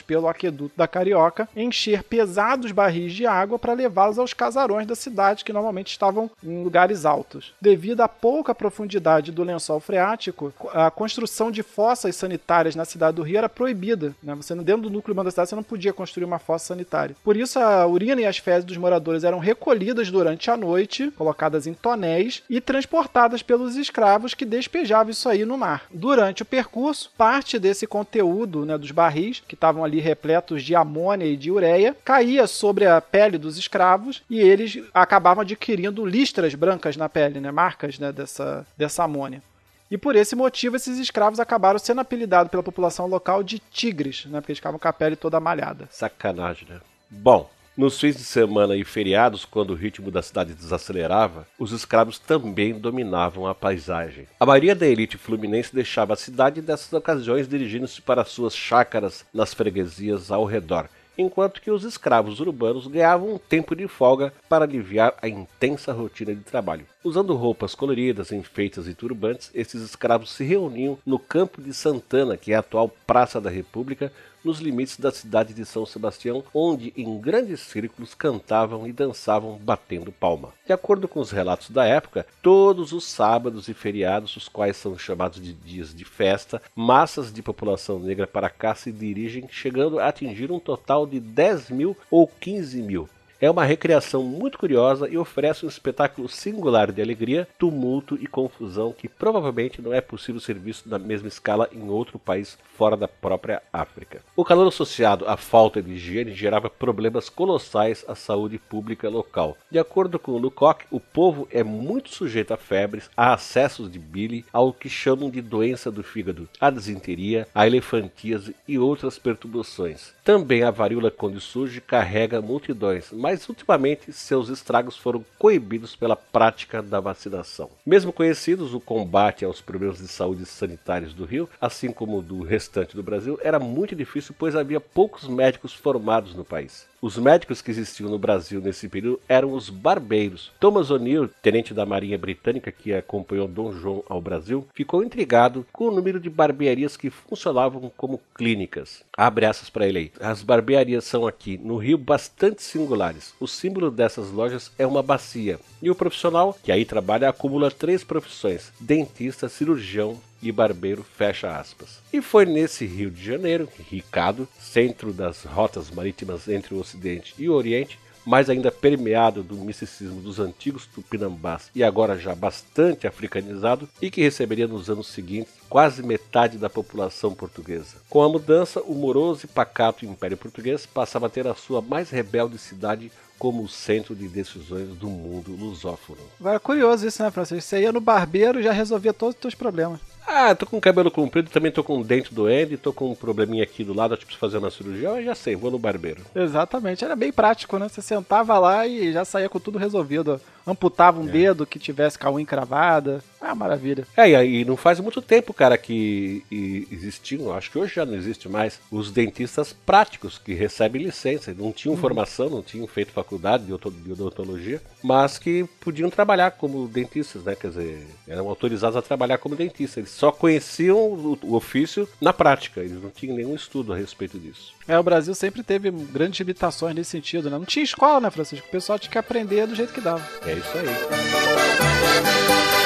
pelo aqueduto da Carioca, encher pesados barris de água para levá-los aos casarões da cidade, que normalmente estavam em lugares altos. Devido à pouca profundidade do lençol freático, a construção de fossas sanitárias na cidade do Rio era proibida. Né? Você, dentro do núcleo urbano da cidade, você não podia construir uma fossa sanitária. Por isso, a urina e as fezes dos moradores eram recolhidas durante a noite, colocadas em tonéis e transportadas pelos escravos que despejavam isso aí no mar. Durante o percurso, parte desse conteúdo né, dos barris, que estava estavam ali repletos de amônia e de ureia, caía sobre a pele dos escravos e eles acabavam adquirindo listras brancas na pele, né, marcas né, dessa, dessa amônia. E por esse motivo, esses escravos acabaram sendo apelidados pela população local de tigres, né? Porque eles ficavam com a pele toda malhada. Sacanagem, né? Bom, nos fins de semana e feriados, quando o ritmo da cidade desacelerava, os escravos também dominavam a paisagem. A maioria da elite fluminense deixava a cidade nessas ocasiões dirigindo-se para suas chácaras nas freguesias ao redor, enquanto que os escravos urbanos ganhavam um tempo de folga para aliviar a intensa rotina de trabalho. Usando roupas coloridas, enfeitas e turbantes, esses escravos se reuniam no Campo de Santana, que é a atual Praça da República, nos limites da cidade de São Sebastião, onde em grandes círculos cantavam e dançavam batendo palma. De acordo com os relatos da época, todos os sábados e feriados, os quais são chamados de dias de festa, massas de população negra para cá se dirigem, chegando a atingir um total de 10 mil ou 15 mil. É uma recriação muito curiosa e oferece um espetáculo singular de alegria, tumulto e confusão que provavelmente não é possível ser visto na mesma escala em outro país fora da própria África. O calor associado à falta de higiene gerava problemas colossais à saúde pública local. De acordo com Lucock, o povo é muito sujeito a febres, a acessos de bile, ao que chamam de doença do fígado, a desinteria, a elefantíase e outras perturbações. Também a varíola quando surge carrega multidões, mas ultimamente seus estragos foram coibidos pela prática da vacinação. Mesmo conhecidos, o combate aos problemas de saúde sanitários do Rio, assim como do restante do Brasil, era muito difícil pois havia poucos médicos formados no país. Os médicos que existiam no Brasil nesse período eram os barbeiros. Thomas O'Neill, tenente da Marinha Britânica que acompanhou Dom João ao Brasil, ficou intrigado com o número de barbearias que funcionavam como clínicas. Abre essas para ele aí. As barbearias são aqui no Rio bastante singulares. O símbolo dessas lojas é uma bacia. E o profissional que aí trabalha acumula três profissões: dentista, cirurgião e barbeiro fecha aspas. E foi nesse Rio de Janeiro, Ricado, centro das rotas marítimas entre o Ocidente e o Oriente, mas ainda permeado do misticismo dos antigos tupinambás e agora já bastante africanizado, e que receberia nos anos seguintes quase metade da população portuguesa. Com a mudança, o moroso e pacato Império Português passava a ter a sua mais rebelde cidade como centro de decisões do mundo lusófono. Agora, curioso isso, né, Francisco? Você ia no barbeiro e já resolvia todos os teus problemas. Ah, tô com cabelo comprido, também tô com um dente doendo, tô com um probleminha aqui do lado, acho que preciso fazer uma cirurgia, eu já sei, vou no barbeiro. Exatamente, era bem prático, né? Você sentava lá e já saía com tudo resolvido. Amputava um é. dedo que tivesse com a unha encravada. Ah, maravilha. É, e não faz muito tempo, cara, que existiam, acho que hoje já não existe mais, os dentistas práticos que recebem licença. Não tinham uhum. formação, não tinham feito faculdade de odontologia, mas que podiam trabalhar como dentistas, né? Quer dizer, eram autorizados a trabalhar como dentistas. Eles só conheciam o, o ofício na prática, eles não tinham nenhum estudo a respeito disso. É, o Brasil sempre teve grandes limitações nesse sentido, né? Não tinha escola, né, Francisco? O pessoal tinha que aprender do jeito que dava. É isso aí.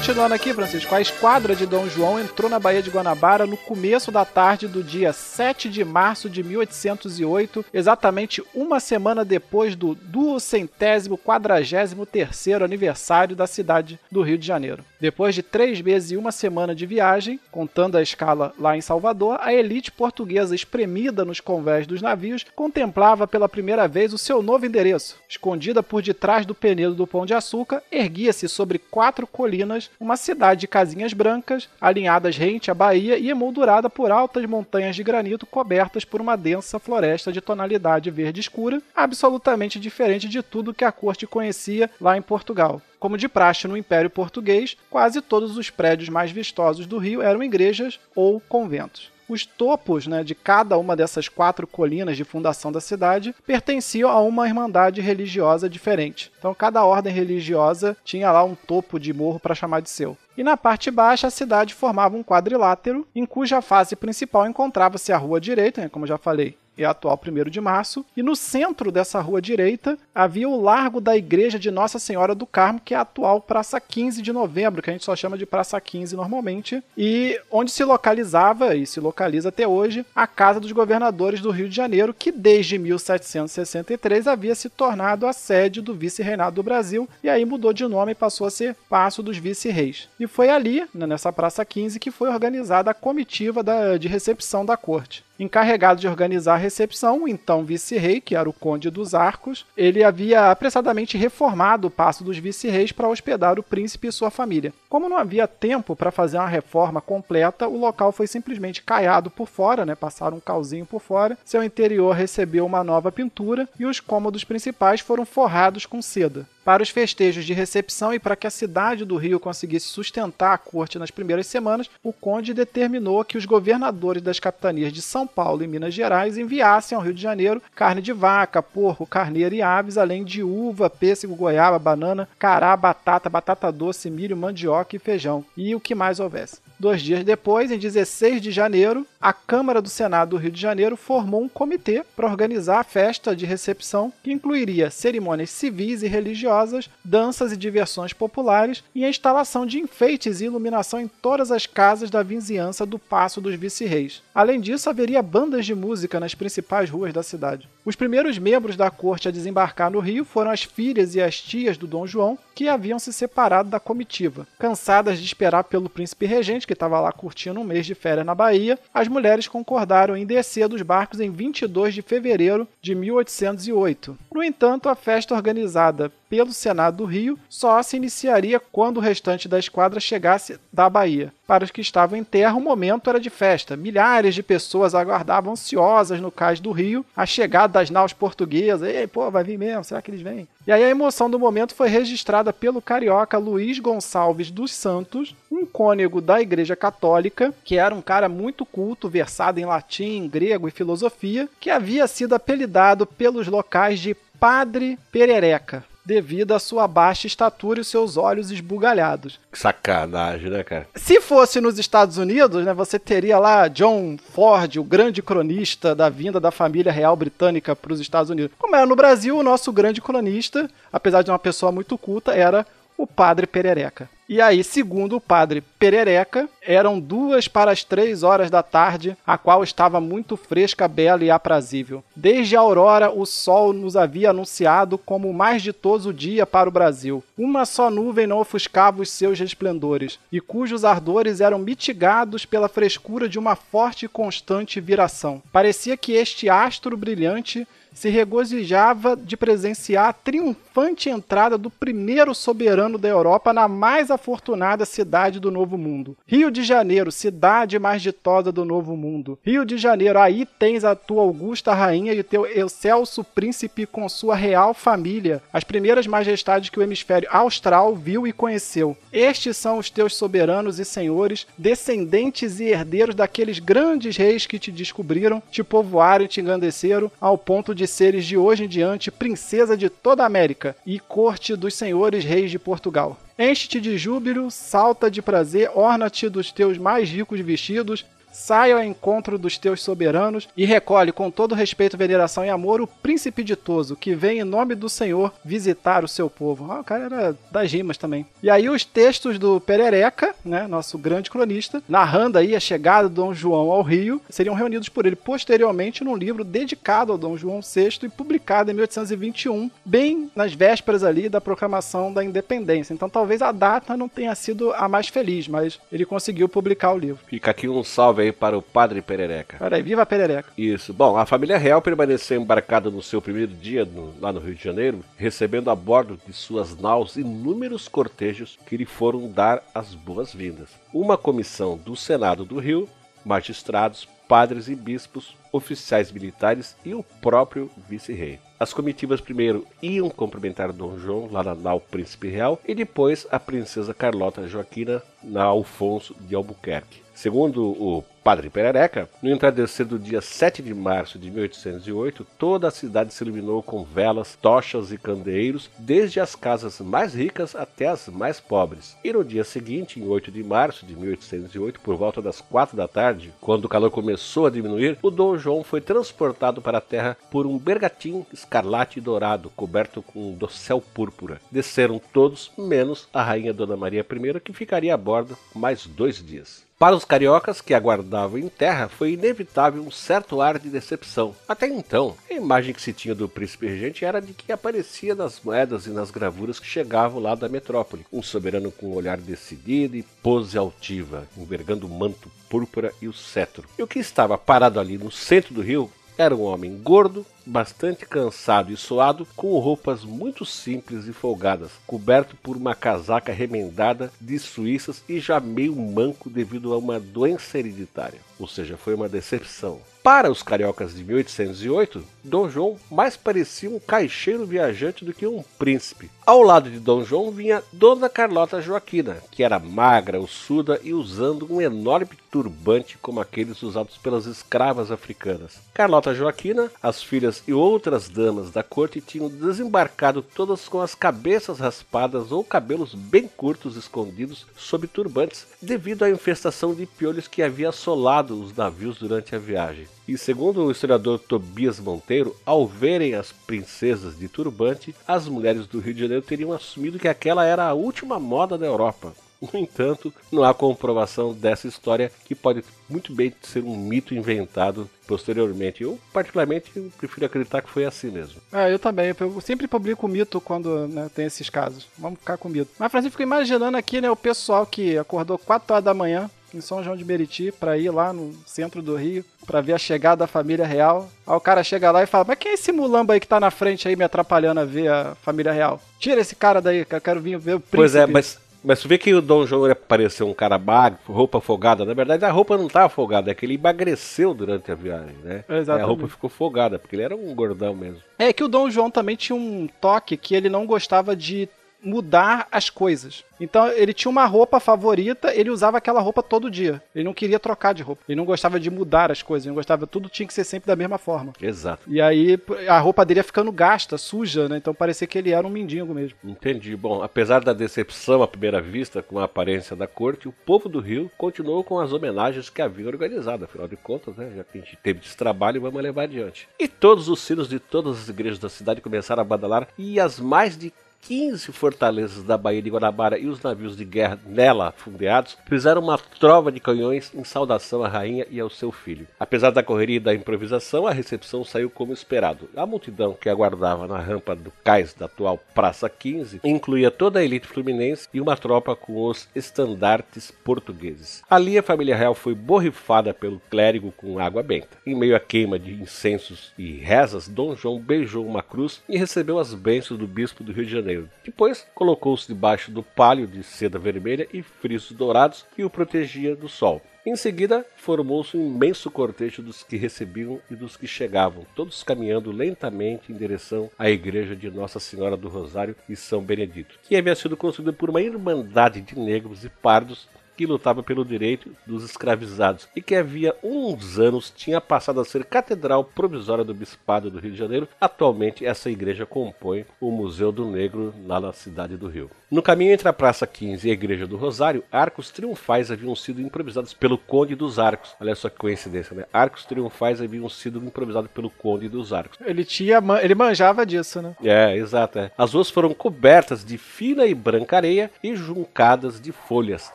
Continuando aqui, Francisco, a esquadra de Dom João entrou na Baía de Guanabara no começo da tarde do dia 7 de março de 1808, exatamente uma semana depois do duocentésimo quadragésimo terceiro aniversário da cidade do Rio de Janeiro. Depois de três meses e uma semana de viagem, contando a escala lá em Salvador, a elite portuguesa espremida nos convés dos navios contemplava pela primeira vez o seu novo endereço. Escondida por detrás do penedo do Pão de Açúcar, erguia-se sobre quatro colinas uma cidade de casinhas brancas, alinhadas rente à Bahia e emoldurada por altas montanhas de granito cobertas por uma densa floresta de tonalidade verde escura, absolutamente diferente de tudo que a corte conhecia lá em Portugal. Como de praxe no Império Português, quase todos os prédios mais vistosos do Rio eram igrejas ou conventos. Os topos né, de cada uma dessas quatro colinas de fundação da cidade pertenciam a uma irmandade religiosa diferente. Então, cada ordem religiosa tinha lá um topo de morro para chamar de seu. E na parte baixa, a cidade formava um quadrilátero, em cuja face principal encontrava-se a rua direita, né, como já falei, é a atual 1 de março, e no centro dessa rua direita havia o largo da igreja de Nossa Senhora do Carmo, que é a atual Praça 15 de Novembro, que a gente só chama de Praça 15 normalmente, e onde se localizava e se localiza até hoje a Casa dos Governadores do Rio de Janeiro, que desde 1763 havia se tornado a sede do vice-reinado do Brasil e aí mudou de nome e passou a ser Paço dos Vice-Reis. E foi ali, né, nessa Praça 15, que foi organizada a comitiva da, de recepção da corte. Encarregado de organizar a recepção, então vice-rei, que era o Conde dos Arcos, ele havia apressadamente reformado o Paço dos Vice-Reis para hospedar o príncipe e sua família. Como não havia tempo para fazer uma reforma completa, o local foi simplesmente caiado por fora, né? passaram um calzinho por fora, seu interior recebeu uma nova pintura e os cômodos principais foram forrados com seda. Para os festejos de recepção e para que a cidade do Rio conseguisse sustentar a corte nas primeiras semanas, o conde determinou que os governadores das capitanias de São Paulo e Minas Gerais enviassem ao Rio de Janeiro carne de vaca, porco, carneiro e aves, além de uva, pêssego, goiaba, banana, cará, batata, batata doce, milho, mandioca e feijão, e o que mais houvesse. Dois dias depois, em 16 de janeiro, a Câmara do Senado do Rio de Janeiro formou um comitê para organizar a festa de recepção que incluiria cerimônias civis e religiosas, danças e diversões populares e a instalação de enfeites e iluminação em todas as casas da vizinhança do Paço dos Vice-Reis. Além disso, haveria bandas de música nas principais ruas da cidade. Os primeiros membros da corte a desembarcar no Rio foram as filhas e as tias do Dom João, que haviam se separado da comitiva. Cansadas de esperar pelo príncipe regente, que estava lá curtindo um mês de férias na Bahia, as mulheres concordaram em descer dos barcos em 22 de fevereiro de 1808. No entanto, a festa organizada pelo Senado do Rio só se iniciaria quando o restante da esquadra chegasse da Bahia. Para os que estavam em terra, o momento era de festa. Milhares de pessoas aguardavam ansiosas no cais do Rio a chegada das naus portuguesas. Ei, pô, vai vir mesmo? Será que eles vêm? E aí a emoção do momento foi registrada pelo carioca Luiz Gonçalves dos Santos, um cônego da Igreja Católica, que era um cara muito culto, versado em latim, grego e filosofia, que havia sido apelidado pelos locais de Padre Perereca devido à sua baixa estatura e seus olhos esbugalhados. Que sacanagem, né, cara? Se fosse nos Estados Unidos, né, você teria lá John Ford, o grande cronista da vinda da família real britânica para os Estados Unidos. Como era no Brasil, o nosso grande cronista, apesar de uma pessoa muito culta, era o Padre Perereca. E aí, segundo o padre Perereca, eram duas para as três horas da tarde, a qual estava muito fresca, bela e aprazível. Desde a aurora, o sol nos havia anunciado como o mais ditoso dia para o Brasil. Uma só nuvem não ofuscava os seus resplendores, e cujos ardores eram mitigados pela frescura de uma forte e constante viração. Parecia que este astro brilhante se regozijava de presenciar a triunfante entrada do primeiro soberano da Europa na mais afortunada cidade do Novo Mundo. Rio de Janeiro, cidade mais ditosa do Novo Mundo. Rio de Janeiro, aí tens a tua augusta rainha e teu excelso príncipe com sua real família, as primeiras majestades que o hemisfério austral viu e conheceu. Estes são os teus soberanos e senhores, descendentes e herdeiros daqueles grandes reis que te descobriram, te povoaram e te engrandeceram ao ponto de de seres de hoje em diante princesa de toda a América e corte dos senhores reis de Portugal. Enche-te de júbilo, salta de prazer, orna-te dos teus mais ricos vestidos, sai ao encontro dos teus soberanos e recolhe com todo respeito, veneração e amor o príncipe ditoso que vem em nome do Senhor visitar o seu povo. Ah, o cara era das rimas também. E aí os textos do Perereca, né, nosso grande cronista, narrando aí a chegada do Dom João ao Rio, seriam reunidos por ele posteriormente num livro dedicado ao Dom João VI e publicado em 1821, bem nas vésperas ali da proclamação da independência. Então talvez a data não tenha sido a mais feliz, mas ele conseguiu publicar o livro. Fica aqui um salve aí para o Padre Perereca. Peraí, viva a Perereca. Isso. Bom, a família real permaneceu embarcada no seu primeiro dia no, lá no Rio de Janeiro, recebendo a bordo de suas naus inúmeros cortejos que lhe foram dar as boas-vindas. Uma comissão do Senado do Rio, magistrados, padres e bispos, oficiais militares e o próprio vice-rei. As comitivas primeiro iam cumprimentar Dom João lá na nau Príncipe Real e depois a princesa Carlota Joaquina na Alfonso de Albuquerque. Segundo o Padre Perereca, no entardecer do dia 7 de março de 1808, toda a cidade se iluminou com velas, tochas e candeeiros, desde as casas mais ricas até as mais pobres. E no dia seguinte, em 8 de março de 1808, por volta das 4 da tarde, quando o calor começou a diminuir, o Dom João foi transportado para a terra por um bergatim escarlate e dourado, coberto com um dossel púrpura. Desceram todos, menos a rainha Dona Maria I, que ficaria a bordo mais dois dias. Para os cariocas que aguardavam em terra, foi inevitável um certo ar de decepção. Até então, a imagem que se tinha do príncipe regente era de que aparecia nas moedas e nas gravuras que chegavam lá da metrópole. Um soberano com um olhar decidido e pose altiva, envergando o manto púrpura e o cetro. E o que estava parado ali no centro do rio era um homem gordo, bastante cansado e suado, com roupas muito simples e folgadas, coberto por uma casaca remendada de suíças e já meio manco devido a uma doença hereditária. Ou seja, foi uma decepção. Para os cariocas de 1808, Dom João mais parecia um caixeiro viajante do que um príncipe. Ao lado de Dom João vinha Dona Carlota Joaquina, que era magra, ossuda e usando um enorme turbante como aqueles usados pelas escravas africanas. Carlota Joaquina, as filhas e outras damas da corte tinham desembarcado todas com as cabeças raspadas ou cabelos bem curtos escondidos sob turbantes, devido à infestação de piolhos que havia assolado os navios durante a viagem. E segundo o historiador Tobias Monteiro, ao verem as princesas de turbante, as mulheres do Rio de Janeiro teriam assumido que aquela era a última moda da Europa. No entanto, não há comprovação dessa história que pode muito bem ser um mito inventado posteriormente. Eu, particularmente, prefiro acreditar que foi assim mesmo. É, eu também. Eu sempre publico mito quando né, tem esses casos. Vamos ficar com mito. Mas, Francisco, fico imaginando aqui né, o pessoal que acordou 4 horas da manhã em São João de Meriti para ir lá no centro do Rio para ver a chegada da família real. Aí o cara chega lá e fala: Mas quem é esse mulamba aí que tá na frente aí me atrapalhando a ver a família real? Tira esse cara daí, que eu quero vir ver o príncipe. Pois é, mas mas tu vê que o Dom João apareceu um cara magro, roupa folgada. Na verdade, a roupa não estava folgada, é que ele emagreceu durante a viagem, né? Exatamente. a roupa ficou folgada, porque ele era um gordão mesmo. É que o Dom João também tinha um toque que ele não gostava de mudar as coisas. Então ele tinha uma roupa favorita, ele usava aquela roupa todo dia. Ele não queria trocar de roupa. Ele não gostava de mudar as coisas, ele não gostava, tudo tinha que ser sempre da mesma forma. Exato. E aí a roupa dele ia ficando gasta, suja, né? Então parecia que ele era um mendigo mesmo. Entendi. Bom, apesar da decepção à primeira vista com a aparência da corte, o povo do Rio continuou com as homenagens que havia organizado. Afinal de contas, né? Já que a gente teve esse trabalho, vamos levar adiante. E todos os sinos de todas as igrejas da cidade começaram a badalar e as mais de 15 fortalezas da Baía de Guanabara e os navios de guerra nela fundeados fizeram uma trova de canhões em saudação à rainha e ao seu filho. Apesar da correria e da improvisação, a recepção saiu como esperado. A multidão que aguardava na rampa do cais da atual Praça 15 incluía toda a elite fluminense e uma tropa com os estandartes portugueses. Ali a família real foi borrifada pelo clérigo com água benta. Em meio à queima de incensos e rezas, Dom João beijou uma cruz e recebeu as bênçãos do bispo do Rio de Janeiro. Depois, colocou-se debaixo do palio de seda vermelha e frisos dourados que o protegia do sol. Em seguida, formou-se um imenso cortejo dos que recebiam e dos que chegavam, todos caminhando lentamente em direção à igreja de Nossa Senhora do Rosário e São Benedito, que havia sido construída por uma irmandade de negros e pardos que lutava pelo direito dos escravizados e que havia uns anos tinha passado a ser catedral provisória do Bispado do Rio de Janeiro. Atualmente, essa igreja compõe o Museu do Negro lá na cidade do Rio. No caminho entre a Praça 15 e a Igreja do Rosário, arcos triunfais haviam sido improvisados pelo Conde dos Arcos. Olha só que coincidência, né? Arcos triunfais haviam sido improvisados pelo Conde dos Arcos. Ele tinha, ele manjava disso, né? É, exato. É. As ruas foram cobertas de fina e branca areia e juncadas de folhas,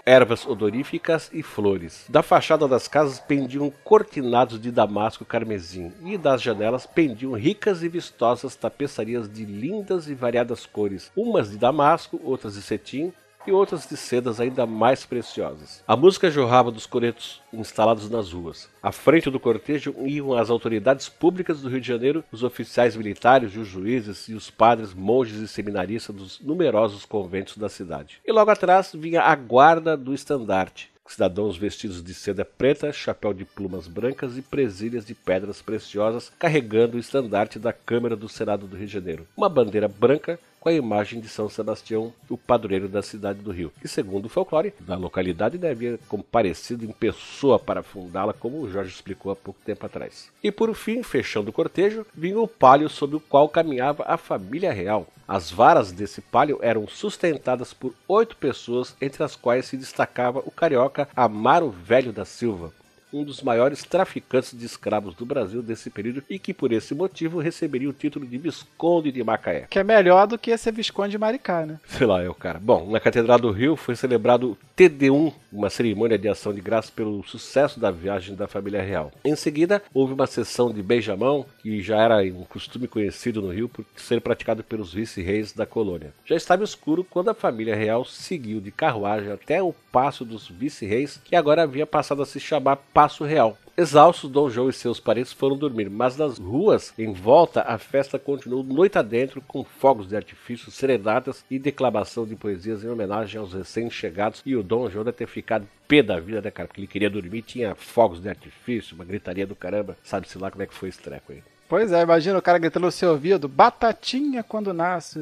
ervas odoríficas e flores. Da fachada das casas pendiam cortinados de damasco carmesim e das janelas pendiam ricas e vistosas tapeçarias de lindas e variadas cores, umas de damasco, outras de cetim e outras de sedas ainda mais preciosas. A música jorrava dos coretos instalados nas ruas. À frente do cortejo iam as autoridades públicas do Rio de Janeiro, os oficiais militares, os juízes e os padres, monges e seminaristas dos numerosos conventos da cidade. E logo atrás vinha a guarda do estandarte, cidadãos vestidos de seda preta, chapéu de plumas brancas e presilhas de pedras preciosas, carregando o estandarte da Câmara do Senado do Rio de Janeiro. Uma bandeira branca com a imagem de São Sebastião, o padroeiro da cidade do Rio, que, segundo o folclore da localidade, havia comparecido em pessoa para fundá-la, como o Jorge explicou há pouco tempo atrás. E por fim, fechando o cortejo, vinha o palio sob o qual caminhava a família real. As varas desse palio eram sustentadas por oito pessoas, entre as quais se destacava o carioca Amaro Velho da Silva, um dos maiores traficantes de escravos do Brasil desse período e que por esse motivo receberia o título de Visconde de Macaé. Que é melhor do que ser Visconde de Maricá, né? Sei lá, é o cara. Bom, na Catedral do Rio foi celebrado o TD1, uma cerimônia de ação de graça pelo sucesso da viagem da família real. Em seguida, houve uma sessão de beijamão, que já era um costume conhecido no Rio por ser praticado pelos vice-reis da colônia. Já estava escuro quando a família real seguiu de carruagem até o Passo dos Vice-Reis, que agora havia passado a se chamar Passo Real. Exaustos, Dom João e seus parentes foram dormir, mas nas ruas em volta a festa continuou noite adentro com fogos de artifício, serenatas e declamação de poesias em homenagem aos recém-chegados. E o Dom João deve ter ficado pé da vida, né, cara? Porque ele queria dormir, tinha fogos de artifício, uma gritaria do caramba. Sabe-se lá como é que foi esse treco aí. Pois é, imagina o cara gritando no seu ouvido: Batatinha quando nasce,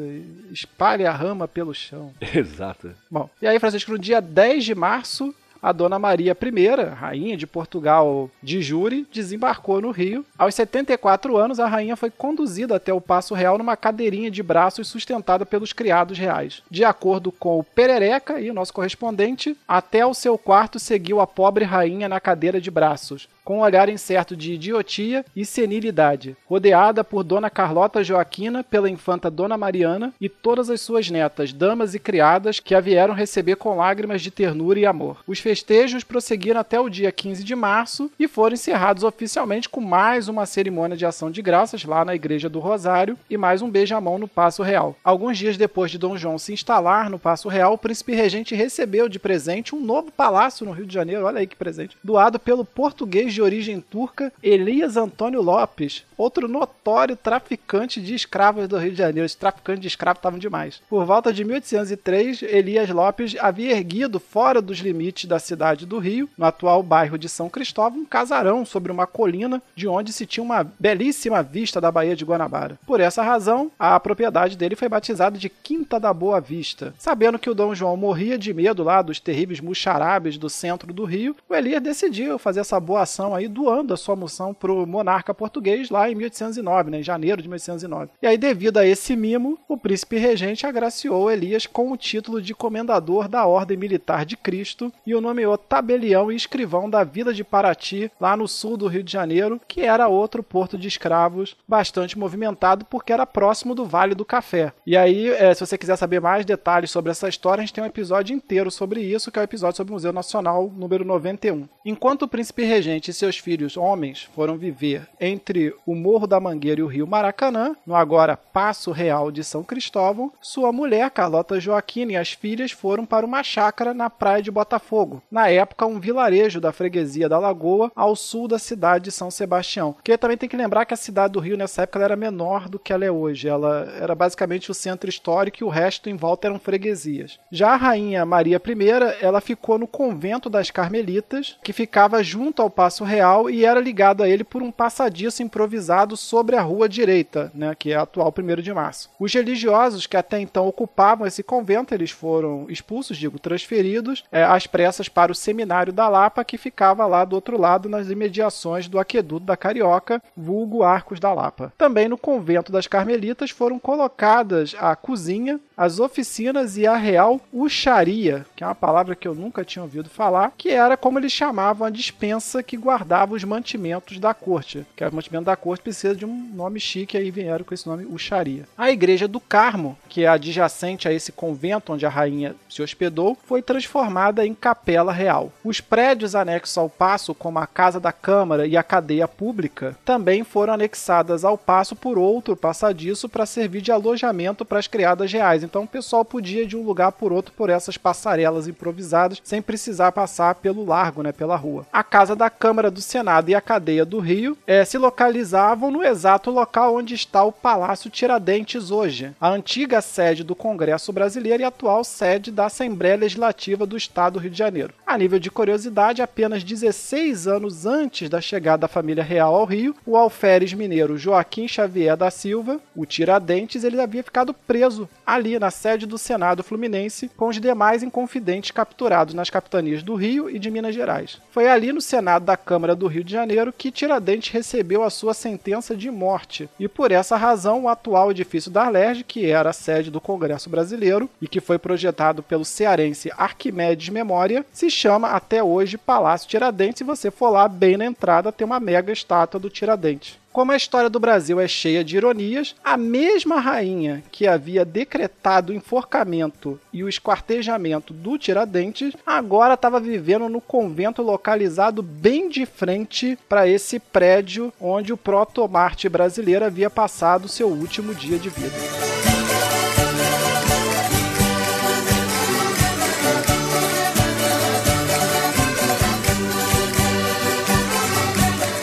espalha a rama pelo chão. Exato. Bom, e aí, Francisco, no dia 10 de março, a Dona Maria I, rainha de Portugal de júri, desembarcou no Rio. Aos 74 anos, a rainha foi conduzida até o Paço Real numa cadeirinha de braços sustentada pelos criados reais. De acordo com o Perereca e o nosso correspondente, até o seu quarto seguiu a pobre rainha na cadeira de braços, com um olhar incerto de idiotia e senilidade, rodeada por Dona Carlota Joaquina, pela infanta Dona Mariana e todas as suas netas, damas e criadas que a vieram receber com lágrimas de ternura e amor. Os festejos prosseguiram até o dia 15 de março e foram encerrados oficialmente com mais uma cerimônia de ação de graças lá na Igreja do Rosário e mais um beijamão no Paço Real. Alguns dias depois de Dom João se instalar no Paço Real, o príncipe regente recebeu de presente um novo palácio no Rio de Janeiro, olha aí que presente, doado pelo português de origem turca Elias Antônio Lopes, outro notório traficante de escravos do Rio de Janeiro. Os traficantes de escravos estavam demais. Por volta de 1803, Elias Lopes havia erguido fora dos limites da cidade do Rio, no atual bairro de São Cristóvão, um casarão sobre uma colina de onde se tinha uma belíssima vista da Baía de Guanabara. Por essa razão, a propriedade dele foi batizada de Quinta da Boa Vista. Sabendo que o Dom João morria de medo lá dos terríveis muxarabes do centro do Rio, o Elias decidiu fazer essa boa ação aí doando a sua moção para o monarca português lá em 1809, né, em janeiro de 1809. E aí, devido a esse mimo, o príncipe regente agraciou Elias com o título de comendador da Ordem Militar de Cristo e o nomeou tabelião e escrivão da vila de Paraty, lá no sul do Rio de Janeiro, que era outro porto de escravos bastante movimentado porque era próximo do Vale do Café. E aí, é, se você quiser saber mais detalhes sobre essa história, a gente tem um episódio inteiro sobre isso, que é o episódio sobre o Museu Nacional número 91. Enquanto o príncipe regente seus filhos homens foram viver entre o Morro da Mangueira e o Rio Maracanã, no agora Passo Real de São Cristóvão, sua mulher, Carlota Joaquina, e as filhas foram para uma chácara na praia de Botafogo, na época um vilarejo da freguesia da Lagoa, ao sul da cidade de São Sebastião. Porque também tem que lembrar que a cidade do Rio nessa época era menor do que ela é hoje. Ela era basicamente o centro histórico e o resto em volta eram freguesias. Já a rainha Maria I, ela ficou no convento das Carmelitas, que ficava junto ao Passo Real e era ligado a ele por um passadiço improvisado sobre a rua direita, né, que é a atual 1 de março. Os religiosos que até então ocupavam esse convento, eles foram expulsos, digo, transferidos é, às pressas para o seminário da Lapa, que ficava lá do outro lado, nas imediações do aqueduto da Carioca, vulgo Arcos da Lapa. Também no convento das Carmelitas foram colocadas a cozinha, as oficinas e a real uxaria, que é uma palavra que eu nunca tinha ouvido falar, que era como eles chamavam a dispensa que guardava os mantimentos da corte. Que o mantimento da corte precisa de um nome chique, aí vieram com esse nome uxaria. A igreja do Carmo, que é adjacente a esse convento onde a rainha se hospedou, foi transformada em capela real. Os prédios anexos ao paço, como a Casa da Câmara e a cadeia pública, também foram anexadas ao paço por outro passadiço para servir de alojamento para as criadas reais. Então o pessoal podia ir de um lugar por outro por essas passarelas improvisadas, sem precisar passar pelo largo, né, pela rua. A casa da Câmara do Senado e a cadeia do Rio é, se localizavam no exato local onde está o Palácio Tiradentes hoje, a antiga sede do Congresso Brasileiro e atual sede da Assembleia Legislativa do Estado do Rio de Janeiro. A nível de curiosidade, apenas 16 anos antes da chegada da família real ao Rio, o alferes mineiro Joaquim Xavier da Silva, o Tiradentes, ele havia ficado preso ali na sede do Senado Fluminense com os demais inconfidentes capturados nas capitanias do Rio e de Minas Gerais. Foi ali no Senado da Câmara do Rio de Janeiro que Tiradentes recebeu a sua sentença de morte e por essa razão o atual edifício da Arlerge, que era a sede do Congresso Brasileiro e que foi projetado pelo cearense Arquimedes Memória, se chama até hoje Palácio Tiradentes. Se você for lá bem na entrada tem uma mega estátua do Tiradentes. Como a história do Brasil é cheia de ironias, a mesma rainha que havia decretado o enforcamento e o esquartejamento do Tiradentes, agora estava vivendo no convento localizado bem de frente para esse prédio onde o proto-Marte brasileiro havia passado seu último dia de vida.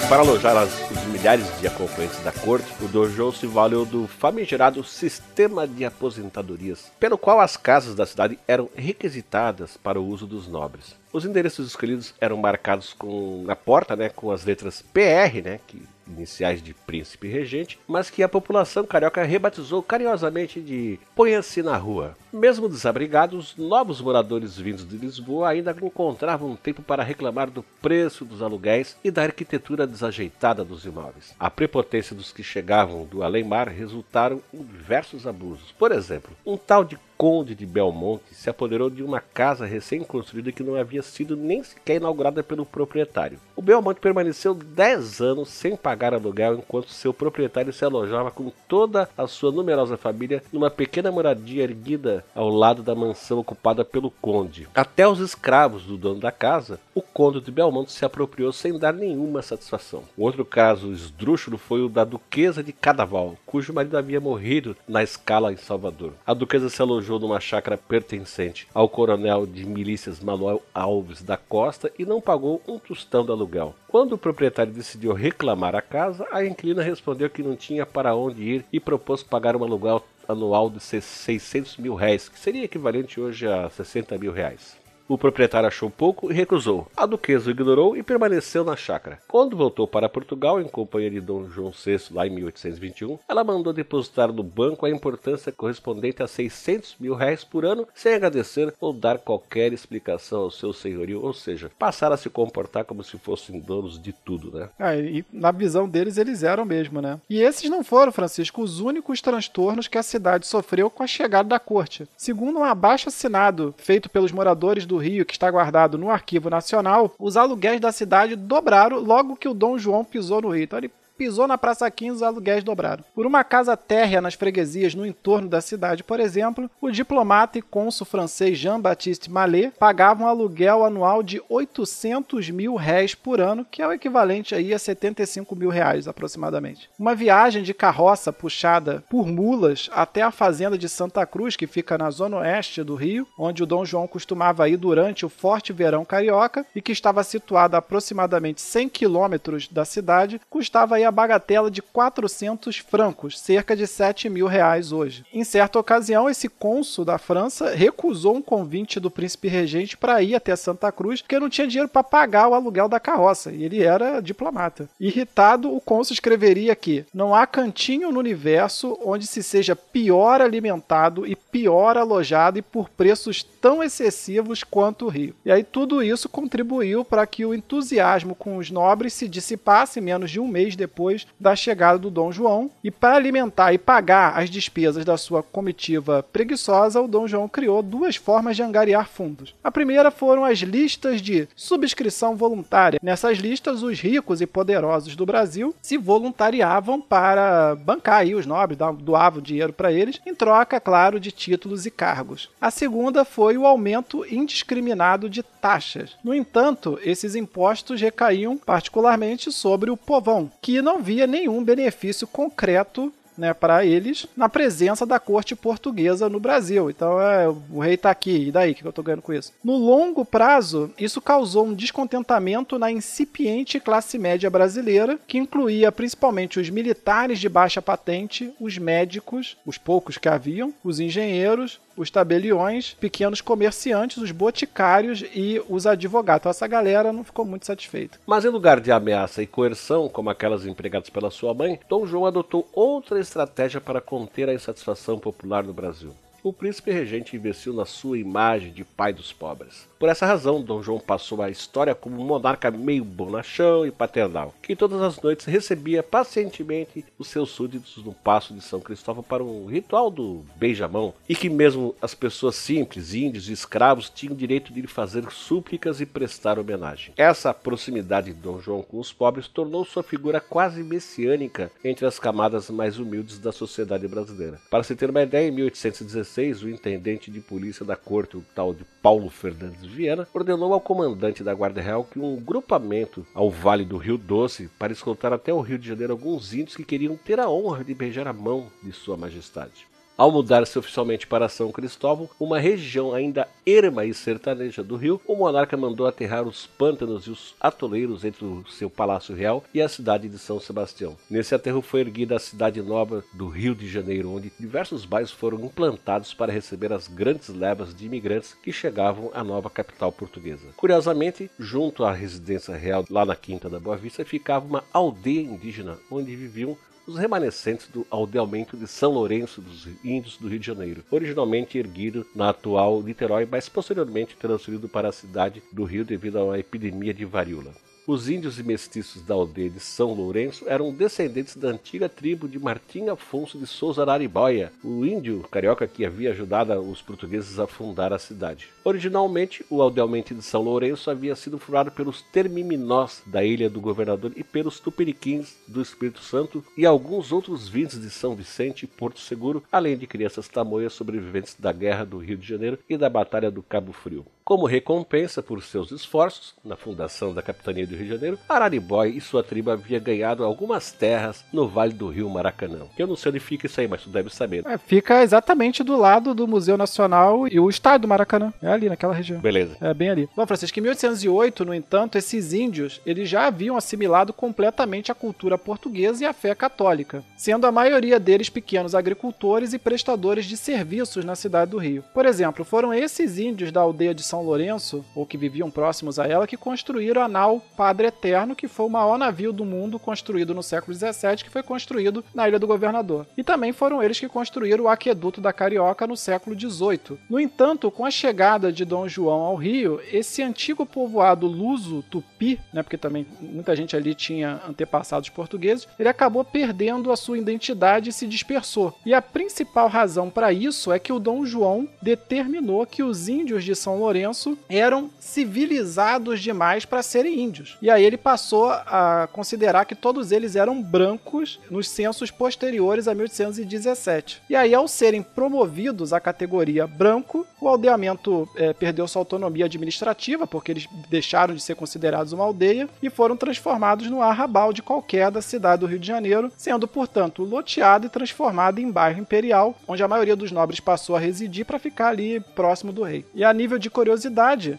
Para alojar as, milhares de acompanhantes da corte, o dojo se valeu do famigerado sistema de aposentadorias, pelo qual as casas da cidade eram requisitadas para o uso dos nobres. Os endereços escolhidos eram marcados com na porta, né, com as letras PR, né, que iniciais de príncipe regente, mas que a população carioca rebatizou carinhosamente de Ponha-se na rua. Mesmo desabrigados, novos moradores vindos de Lisboa ainda encontravam tempo para reclamar do preço dos aluguéis e da arquitetura desajeitada dos imóveis. A prepotência dos que chegavam do além-mar resultaram em diversos abusos. Por exemplo, um tal de Conde de Belmonte se apoderou de uma casa recém-construída que não havia sido nem sequer inaugurada pelo proprietário. O Belmonte permaneceu 10 anos sem pagar aluguel enquanto seu proprietário se alojava com toda a sua numerosa família numa pequena moradia erguida ao lado da mansão ocupada pelo conde. Até os escravos do dono da casa, o conde de Belmonte se apropriou sem dar nenhuma satisfação. Outro caso esdrúxulo foi o da duquesa de Cadaval, cujo marido havia morrido na escala em Salvador. A duquesa se alojou numa chácara pertencente ao coronel de milícias Manuel Alves da Costa e não pagou um tostão de aluguel. Quando o proprietário decidiu reclamar a casa, a inquilina respondeu que não tinha para onde ir e propôs pagar um aluguel anual de 600 mil reais, que seria equivalente hoje a 60 mil reais. O proprietário achou pouco e recusou. A duquesa o ignorou e permaneceu na chácara. Quando voltou para Portugal, em companhia de Dom João VI, lá em 1821, ela mandou depositar no banco a importância correspondente a 600 mil reais por ano, sem agradecer ou dar qualquer explicação ao seu senhorio, ou seja, passar a se comportar como se fossem donos de tudo, né? Ah, e na visão deles, eles eram mesmo, né? E esses não foram, Francisco, os únicos transtornos que a cidade sofreu com a chegada da corte. Segundo um abaixo assinado feito pelos moradores do Rio, que está guardado no Arquivo Nacional, os aluguéis da cidade dobraram logo que o Dom João pisou no Rio. Então ele pisou na Praça 15, os aluguéis dobraram. Por uma casa térrea nas freguesias no entorno da cidade, por exemplo, o diplomata e cônsul francês Jean-Baptiste Mallet pagava um aluguel anual de 800 mil réis por ano, que é o equivalente aí a 75 mil reais aproximadamente. Uma viagem de carroça puxada por mulas até a fazenda de Santa Cruz, que fica na zona oeste do Rio, onde o Dom João costumava ir durante o forte verão carioca e que estava situado a aproximadamente 100 quilômetros da cidade, custava aí a bagatela de 400 francos, cerca de 7 mil reais hoje. Em certa ocasião, esse cônsul da França recusou um convite do príncipe regente para ir até Santa Cruz, porque não tinha dinheiro para pagar o aluguel da carroça, e ele era diplomata. Irritado, o cônsul escreveria que não há cantinho no universo onde se seja pior alimentado e pior alojado e por preços tão excessivos quanto o Rio. E aí tudo isso contribuiu para que o entusiasmo com os nobres se dissipasse menos de um mês depois depois da chegada do Dom João. E para alimentar e pagar as despesas da sua comitiva preguiçosa, o Dom João criou duas formas de angariar fundos. A primeira foram as listas de subscrição voluntária. Nessas listas, os ricos e poderosos do Brasil se voluntariavam para bancar aí os nobres, doavam dinheiro para eles, em troca, claro, de títulos e cargos. A segunda foi o aumento indiscriminado de taxas. No entanto, esses impostos recaíam particularmente sobre o povão, que não não via nenhum benefício concreto né, para eles na presença da corte portuguesa no Brasil. Então, é, o rei está aqui, e daí? O que eu estou ganhando com isso? No longo prazo, isso causou um descontentamento na incipiente classe média brasileira, que incluía principalmente os militares de baixa patente, os médicos, os poucos que haviam, os engenheiros, os tabeliões, pequenos comerciantes, os boticários e os advogados. Então, essa galera não ficou muito satisfeita. Mas em lugar de ameaça e coerção, como aquelas empregadas pela sua mãe, Dom João adotou outra estratégia para conter a insatisfação popular no Brasil. O príncipe regente investiu na sua imagem de pai dos pobres. Por essa razão, Dom João passou a história como um monarca meio bonachão e paternal, que todas as noites recebia pacientemente os seus súditos no passo de São Cristóvão para um ritual do beijamão, e que mesmo as pessoas simples, índios e escravos tinham direito de lhe fazer súplicas e prestar homenagem. Essa proximidade de Dom João com os pobres tornou sua figura quase messiânica entre as camadas mais humildes da sociedade brasileira. Para se ter uma ideia, em 1816, o intendente de polícia da corte, o tal de Paulo Fernandes Viana, ordenou ao comandante da Guarda Real que um grupamento ao Vale do Rio Doce para escoltar até o Rio de Janeiro alguns índios que queriam ter a honra de beijar a mão de Sua Majestade. Ao mudar-se oficialmente para São Cristóvão, uma região ainda erma e sertaneja do rio, o monarca mandou aterrar os pântanos e os atoleiros entre o seu palácio real e a cidade de São Sebastião. Nesse aterro foi erguida a cidade nova do Rio de Janeiro, onde diversos bairros foram implantados para receber as grandes levas de imigrantes que chegavam à nova capital portuguesa. Curiosamente, junto à residência real, lá na Quinta da Boa Vista, ficava uma aldeia indígena onde viviam os remanescentes do aldeamento de São Lourenço dos Índios do Rio de Janeiro, originalmente erguido na atual Niterói, mas posteriormente transferido para a cidade do Rio devido a uma epidemia de varíola. Os índios e mestiços da aldeia de São Lourenço eram descendentes da antiga tribo de Martim Afonso de Souza Araribóia, o índio carioca que havia ajudado os portugueses a fundar a cidade. Originalmente, o aldeamento de São Lourenço havia sido fundado pelos Termiminós da Ilha do Governador e pelos Tupiniquins do Espírito Santo e alguns outros vindos de São Vicente e Porto Seguro, além de crianças tamoias sobreviventes da Guerra do Rio de Janeiro e da Batalha do Cabo Frio. Como recompensa por seus esforços na fundação da capitania do Rio de Janeiro, Araribóia e sua tribo havia ganhado algumas terras no Vale do Rio Maracanã. Eu não sei onde fica isso aí, mas tu deve saber. É, fica exatamente do lado do Museu Nacional e o estádio do Maracanã. É ali, naquela região. Beleza. É bem ali. Bom, Francisco, em 1808, no entanto, esses índios eles já haviam assimilado completamente a cultura portuguesa e a fé católica, sendo a maioria deles pequenos agricultores e prestadores de serviços na cidade do Rio. Por exemplo, foram esses índios da aldeia de São são Lourenço, ou que viviam próximos a ela, que construíram a nau Padre Eterno, que foi o maior navio do mundo construído no século XVII, que foi construído na Ilha do Governador. E também foram eles que construíram o Aqueduto da Carioca no século XVIII. No entanto, com a chegada de Dom João ao Rio, esse antigo povoado luso tupi, né, porque também muita gente ali tinha antepassados portugueses, ele acabou perdendo a sua identidade e se dispersou. E a principal razão para isso é que o Dom João determinou que os índios de São Lourenço eram civilizados demais para serem índios. E aí ele passou a considerar que todos eles eram brancos nos censos posteriores a 1817. E aí, ao serem promovidos à categoria branco, o aldeamento é, perdeu sua autonomia administrativa, porque eles deixaram de ser considerados uma aldeia e foram transformados no arrabal de qualquer da cidade do Rio de Janeiro, sendo, portanto, loteado e transformado em bairro imperial, onde a maioria dos nobres passou a residir para ficar ali próximo do rei. E a nível de curiosidade,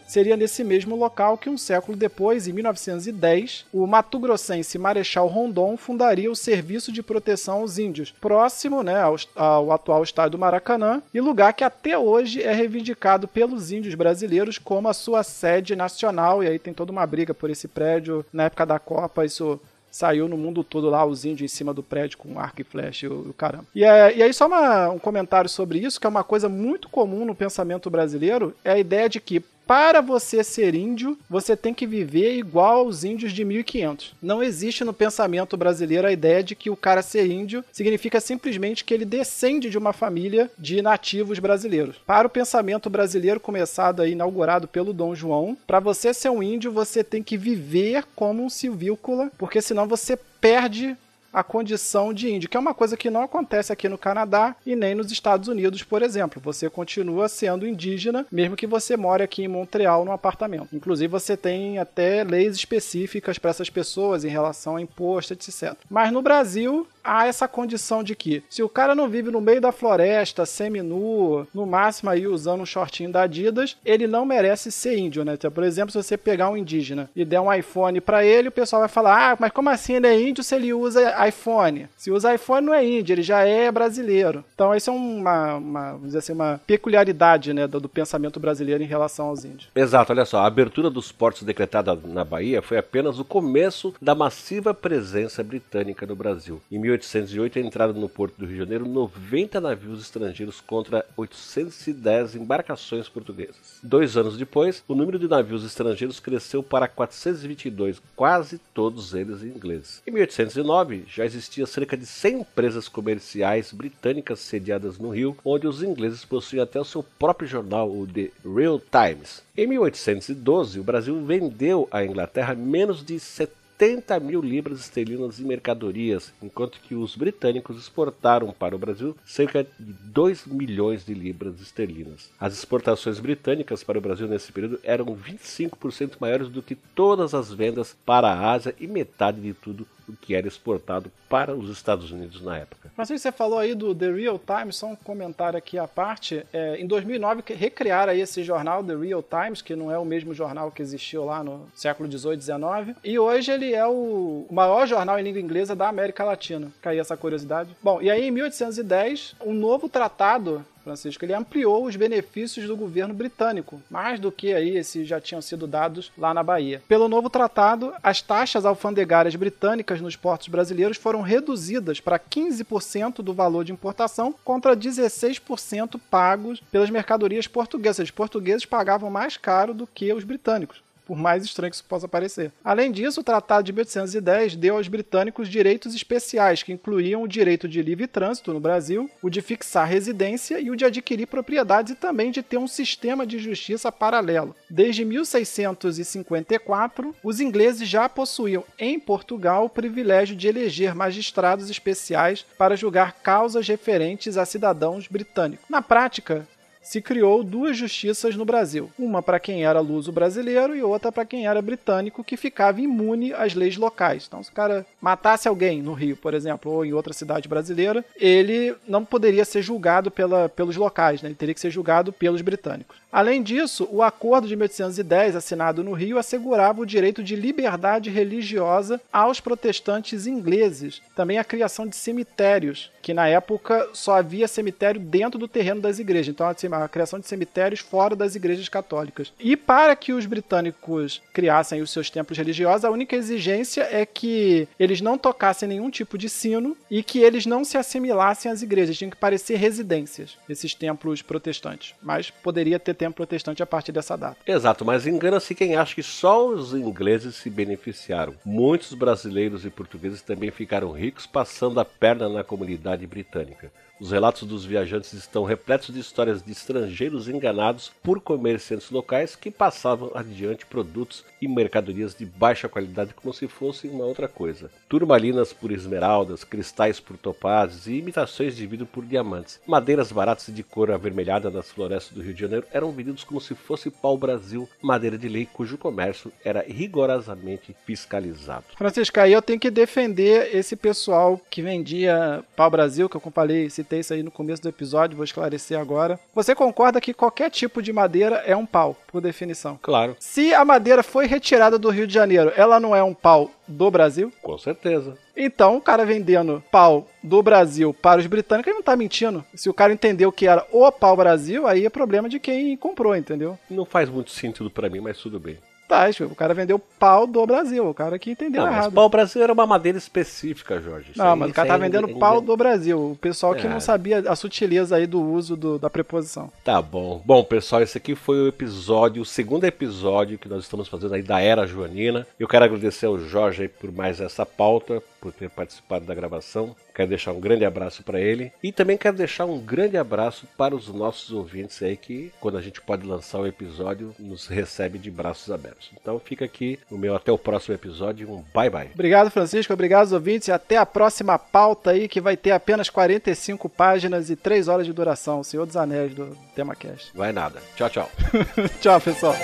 seria nesse mesmo local que um século depois, em 1910, o mato-grossense Marechal Rondon fundaria o Serviço de Proteção aos Índios, próximo né, ao, ao atual estádio do Maracanã, e lugar que até hoje é reivindicado pelos índios brasileiros como a sua sede nacional, e aí tem toda uma briga por esse prédio. Na época da Copa, isso saiu no mundo todo lá, os índios em cima do prédio com arco e flecha e o, o caramba. E, é, e aí, só uma, um comentário sobre isso, que é uma coisa muito comum no pensamento brasileiro, é a ideia de que para você ser índio, você tem que viver igual aos índios de 1500. Não existe no pensamento brasileiro a ideia de que o cara ser índio significa simplesmente que ele descende de uma família de nativos brasileiros. Para o pensamento brasileiro começado aí, inaugurado pelo Dom João, para você ser um índio, você tem que viver como um silvícola, porque senão você perde a condição de índio, que é uma coisa que não acontece aqui no Canadá e nem nos Estados Unidos, por exemplo. Você continua sendo indígena, mesmo que você more aqui em Montreal no apartamento. Inclusive, você tem até leis específicas para essas pessoas em relação a imposto, etc. Mas no Brasil, há essa condição de que se o cara não vive no meio da floresta, semi-nu, no máximo aí usando um shortinho da Adidas, ele não merece ser índio, né? Então, por exemplo, se você pegar um indígena e der um iPhone para ele, o pessoal vai falar: "Ah, mas como assim ele é índio se ele usa iPhone?" Se usa iPhone não é índio, ele já é brasileiro. Então, isso é uma, uma vamos dizer assim, uma peculiaridade, né, do, do pensamento brasileiro em relação aos índios. Exato, olha só, a abertura dos portos decretada na Bahia foi apenas o começo da massiva presença britânica no Brasil. Em 1808 entraram no porto do Rio de Janeiro 90 navios estrangeiros contra 810 embarcações portuguesas. Dois anos depois, o número de navios estrangeiros cresceu para 422, quase todos eles ingleses. Em 1809, já existia cerca de 100 empresas comerciais britânicas sediadas no Rio, onde os ingleses possuíam até o seu próprio jornal, o The Real Times. Em 1812, o Brasil vendeu à Inglaterra menos de 70 70 mil libras esterlinas em mercadorias, enquanto que os britânicos exportaram para o Brasil cerca de 2 milhões de libras esterlinas. As exportações britânicas para o Brasil nesse período eram 25% maiores do que todas as vendas para a Ásia e metade de tudo que era exportado para os Estados Unidos na época. Mas você falou aí do The Real Times, só um comentário aqui à parte. É, em 2009 recriaram aí esse jornal, The Real Times, que não é o mesmo jornal que existiu lá no século 18, 19. E hoje ele é o maior jornal em língua inglesa da América Latina. Caiu essa curiosidade. Bom, e aí em 1810, um novo tratado Francisco, ele ampliou os benefícios do governo britânico, mais do que aí esses já tinham sido dados lá na Bahia. Pelo novo tratado, as taxas alfandegárias britânicas nos portos brasileiros foram reduzidas para 15% do valor de importação contra 16% pagos pelas mercadorias portuguesas. Os portugueses pagavam mais caro do que os britânicos por mais estranho que isso possa parecer. Além disso, o Tratado de 1810 deu aos britânicos direitos especiais, que incluíam o direito de livre trânsito no Brasil, o de fixar residência e o de adquirir propriedades e também de ter um sistema de justiça paralelo. Desde 1654, os ingleses já possuíam em Portugal o privilégio de eleger magistrados especiais para julgar causas referentes a cidadãos britânicos. Na prática, se criou duas justiças no Brasil, uma para quem era luso brasileiro e outra para quem era britânico, que ficava imune às leis locais. Então, se o cara matasse alguém no Rio, por exemplo, ou em outra cidade brasileira, ele não poderia ser julgado pela, pelos locais, né? ele teria que ser julgado pelos britânicos. Além disso, o Acordo de 1810, assinado no Rio, assegurava o direito de liberdade religiosa aos protestantes ingleses, também a criação de cemitérios, que na época só havia cemitério dentro do terreno das igrejas, então a criação de cemitérios fora das igrejas católicas. E para que os britânicos criassem os seus templos religiosos, a única exigência é que eles não tocassem nenhum tipo de sino e que eles não se assimilassem às igrejas, tinham que parecer residências, esses templos protestantes. Mas poderia ter templo protestante a partir dessa data. Exato, mas engana-se quem acha que só os ingleses se beneficiaram. Muitos brasileiros e portugueses também ficaram ricos passando a perna na comunidade britânica. Os relatos dos viajantes estão repletos de histórias de estrangeiros enganados por comerciantes locais que passavam adiante produtos e mercadorias de baixa qualidade como se fossem uma outra coisa. Turmalinas por esmeraldas, cristais por topázes e imitações de vidro por diamantes. Madeiras baratas de cor avermelhada nas florestas do Rio de Janeiro eram vendidos como se fosse pau-brasil, madeira de lei cujo comércio era rigorosamente fiscalizado. Francisco, aí eu tenho que defender esse pessoal que vendia pau-brasil, que eu falei, isso aí no começo do episódio, vou esclarecer agora. Você concorda que qualquer tipo de madeira é um pau, por definição? Claro. Se a madeira foi retirada do Rio de Janeiro, ela não é um pau do Brasil? Com certeza. Então, o cara vendendo pau do Brasil para os britânicos, ele não tá mentindo. Se o cara entendeu que era o pau Brasil, aí é problema de quem comprou, entendeu? Não faz muito sentido para mim, mas tudo bem. Tá, o cara vendeu pau do Brasil, o cara que entendeu não, errado. Mas pau Brasil era uma madeira específica, Jorge. Isso não, aí, mas o cara tá vendendo pau do Brasil. O pessoal que é. não sabia a sutileza aí do uso do, da preposição. Tá bom. Bom, pessoal, esse aqui foi o episódio, o segundo episódio que nós estamos fazendo aí da Era Joanina. Eu quero agradecer ao Jorge aí por mais essa pauta, por ter participado da gravação. Quero deixar um grande abraço para ele e também quero deixar um grande abraço para os nossos ouvintes aí que, quando a gente pode lançar o episódio, nos recebe de braços abertos. Então fica aqui o meu até o próximo episódio. Um bye bye. Obrigado, Francisco. Obrigado aos ouvintes e até a próxima pauta aí que vai ter apenas 45 páginas e 3 horas de duração. O Senhor dos Anéis do TemaCast. Vai nada. Tchau, tchau. tchau, pessoal.